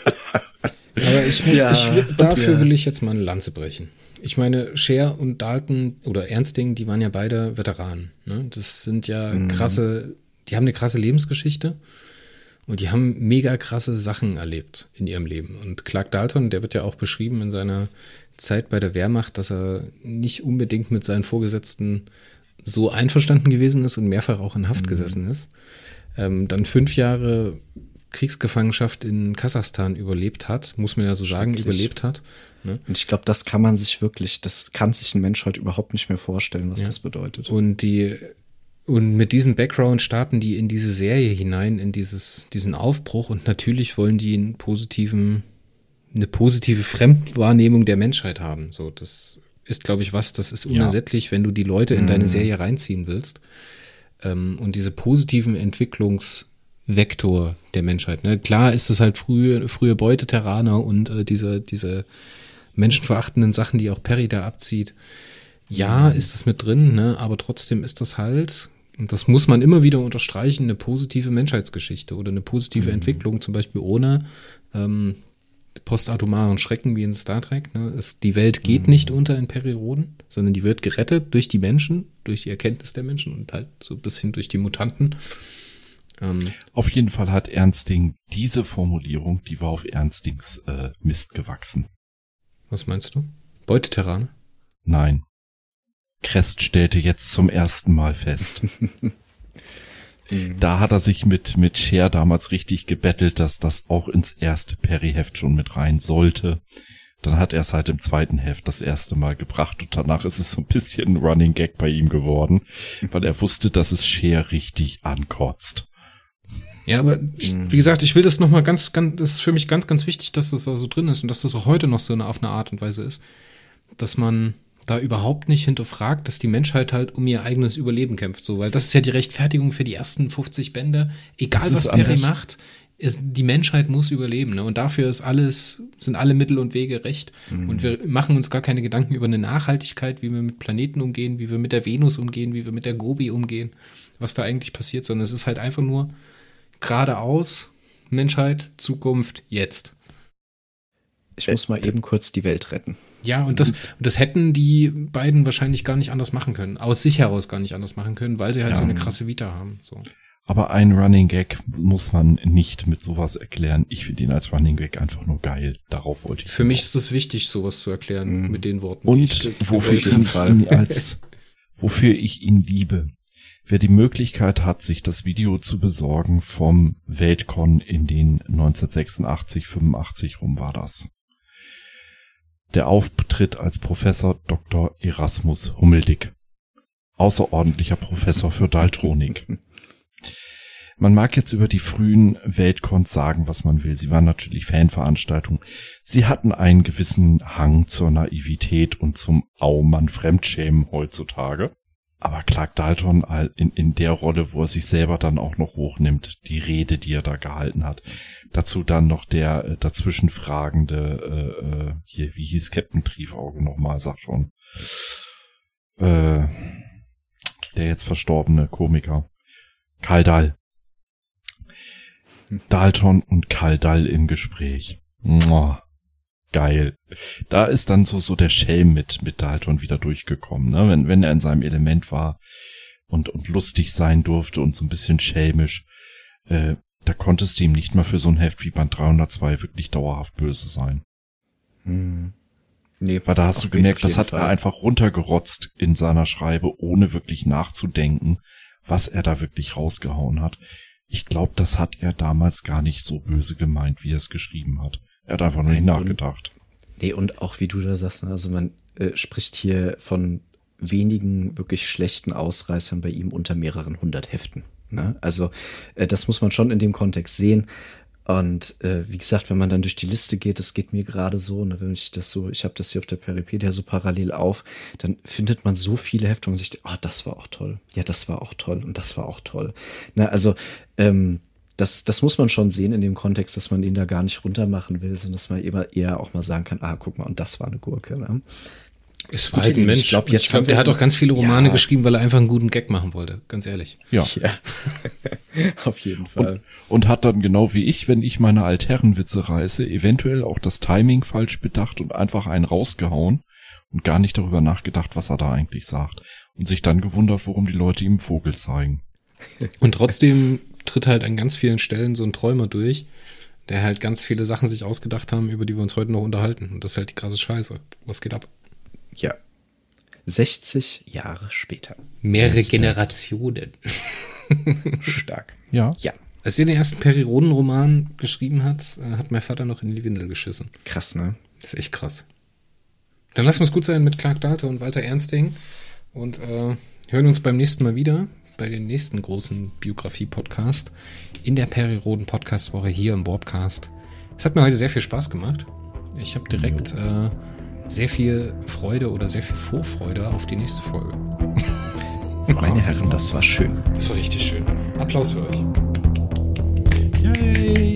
Aber ich muss, ja, ich, dafür ja. will ich jetzt mal eine Lanze brechen. Ich meine, Cher und Dalton oder Ernsting, die waren ja beide Veteranen. Ne? Das sind ja mhm. krasse, die haben eine krasse Lebensgeschichte und die haben mega krasse Sachen erlebt in ihrem Leben. Und Clark Dalton, der wird ja auch beschrieben in seiner Zeit bei der Wehrmacht, dass er nicht unbedingt mit seinen Vorgesetzten so einverstanden gewesen ist und mehrfach auch in Haft mhm. gesessen ist. Ähm, dann fünf Jahre Kriegsgefangenschaft in Kasachstan überlebt hat, muss man ja so sagen, überlebt hat. Ne? Und ich glaube, das kann man sich wirklich, das kann sich ein Mensch heute überhaupt nicht mehr vorstellen, was ja. das bedeutet. Und die, und mit diesem Background starten die in diese Serie hinein, in dieses, diesen Aufbruch und natürlich wollen die einen positiven eine positive Fremdwahrnehmung der Menschheit haben. So, das ist, glaube ich, was, das ist unersättlich, ja. wenn du die Leute in deine mhm. Serie reinziehen willst. Ähm, und diese positiven Entwicklungsvektor der Menschheit. Ne? Klar ist es halt frühe, frühe Beuteterraner und äh, diese, diese menschenverachtenden Sachen, die auch Perry da abzieht. Ja, mhm. ist das mit drin, ne? aber trotzdem ist das halt, und das muss man immer wieder unterstreichen, eine positive Menschheitsgeschichte oder eine positive mhm. Entwicklung, zum Beispiel ohne ähm, postatomaren Schrecken wie in Star Trek. Ne? Es, die Welt geht mhm. nicht unter in Periroden, sondern die wird gerettet durch die Menschen, durch die Erkenntnis der Menschen und halt so ein bisschen durch die Mutanten. Ähm, auf jeden Fall hat Ernsting diese Formulierung, die war auf Ernstings äh, Mist gewachsen. Was meinst du? Beuteterrane? Nein. Crest stellte jetzt zum ersten Mal fest. Da hat er sich mit, mit Cher damals richtig gebettelt, dass das auch ins erste Perry-Heft schon mit rein sollte. Dann hat er es halt im zweiten Heft das erste Mal gebracht und danach ist es so ein bisschen ein Running Gag bei ihm geworden, weil er wusste, dass es Cher richtig ankotzt. Ja, aber mhm. wie gesagt, ich will das nochmal ganz, ganz, das ist für mich ganz, ganz wichtig, dass das da so drin ist und dass das auch heute noch so eine, auf eine Art und Weise ist, dass man da überhaupt nicht hinterfragt, dass die Menschheit halt um ihr eigenes Überleben kämpft, so, weil das ist ja die Rechtfertigung für die ersten 50 Bände. Egal was Perry macht, ist, die Menschheit muss überleben, ne? Und dafür ist alles, sind alle Mittel und Wege recht. Mhm. Und wir machen uns gar keine Gedanken über eine Nachhaltigkeit, wie wir mit Planeten umgehen, wie wir mit der Venus umgehen, wie wir mit der Gobi umgehen, was da eigentlich passiert, sondern es ist halt einfach nur geradeaus, Menschheit, Zukunft, jetzt. Ich muss mal eben kurz die Welt retten. Ja, und das, das hätten die beiden wahrscheinlich gar nicht anders machen können. Aus sich heraus gar nicht anders machen können, weil sie halt ja. so eine krasse Vita haben. So. Aber ein Running Gag muss man nicht mit sowas erklären. Ich finde ihn als Running Gag einfach nur geil. Darauf wollte ich. Für mich ist es wichtig, sowas zu erklären mhm. mit den Worten. Und wofür ich ihn als, wofür ich ihn liebe. Wer die Möglichkeit hat, sich das Video zu besorgen vom Weltcon in den 1986, 85 rum war das. Der Auftritt als Professor Dr. Erasmus Hummeldick. Außerordentlicher Professor für Daltronik. Man mag jetzt über die frühen Weltcons sagen, was man will. Sie waren natürlich Fanveranstaltungen. Sie hatten einen gewissen Hang zur Naivität und zum Aumann Fremdschämen heutzutage. Aber Clark Dalton in, in der Rolle, wo er sich selber dann auch noch hochnimmt, die Rede, die er da gehalten hat. Dazu dann noch der äh, dazwischenfragende, äh, äh, hier, wie hieß Captain Triefauge nochmal, sag schon. Äh, der jetzt verstorbene Komiker. Karl Dahl. Dalton und Kaldall im Gespräch. Mua, geil. Da ist dann so, so der Schelm mit, mit Dalton wieder durchgekommen, ne? Wenn, wenn er in seinem Element war und, und lustig sein durfte und so ein bisschen schelmisch, äh, da konntest du ihm nicht mal für so ein Heft wie Band 302 wirklich dauerhaft böse sein. Hm. Nee, Weil da hast du gemerkt, das hat Fall. er einfach runtergerotzt in seiner Schreibe, ohne wirklich nachzudenken, was er da wirklich rausgehauen hat. Ich glaube, das hat er damals gar nicht so böse gemeint, wie er es geschrieben hat. Er hat einfach nur nicht nachgedacht. Nee, und auch wie du da sagst, ne, also man äh, spricht hier von wenigen wirklich schlechten Ausreißern bei ihm unter mehreren hundert Heften. Ne? Also äh, das muss man schon in dem Kontext sehen. Und äh, wie gesagt, wenn man dann durch die Liste geht, das geht mir gerade so, ne, wenn ich das so, ich habe das hier auf der Peripedia so parallel auf, dann findet man so viele Hefte und sich oh, das war auch toll. Ja, das war auch toll und das war auch toll. Ne, also ähm, das, das muss man schon sehen in dem Kontext, dass man ihn da gar nicht runter machen will, sondern dass man eher, eher auch mal sagen kann, ah, guck mal, und das war eine Gurke. Ne? Es war halt ein Mensch. Ich glaube, glaub, der hat auch ganz viele Romane ja. geschrieben, weil er einfach einen guten Gag machen wollte, ganz ehrlich. Ja. ja. Auf jeden Fall. Und, und, hat dann genau wie ich, wenn ich meine Altherrenwitze reiße, eventuell auch das Timing falsch bedacht und einfach einen rausgehauen und gar nicht darüber nachgedacht, was er da eigentlich sagt. Und sich dann gewundert, warum die Leute ihm Vogel zeigen. Und trotzdem tritt halt an ganz vielen Stellen so ein Träumer durch, der halt ganz viele Sachen sich ausgedacht haben, über die wir uns heute noch unterhalten. Und das ist halt die krasse Scheiße. Was geht ab? Ja. 60 Jahre später. Mehrere Generationen. Stark. Ja. Ja. Als er den ersten Periodenroman geschrieben hat, äh, hat mein Vater noch in die Windel geschissen. Krass, ne? Das ist echt krass. Dann lassen wir es gut sein mit Clark Dalton und Walter Ernsting und äh, hören uns beim nächsten Mal wieder bei dem nächsten großen Biografie-Podcast in der Perioden Podcast-Woche hier im Bobcast. Es hat mir heute sehr viel Spaß gemacht. Ich habe direkt äh, sehr viel Freude oder sehr viel Vorfreude auf die nächste Folge. Meine Herren, das war schön. Das war richtig schön. Applaus für euch. Yay!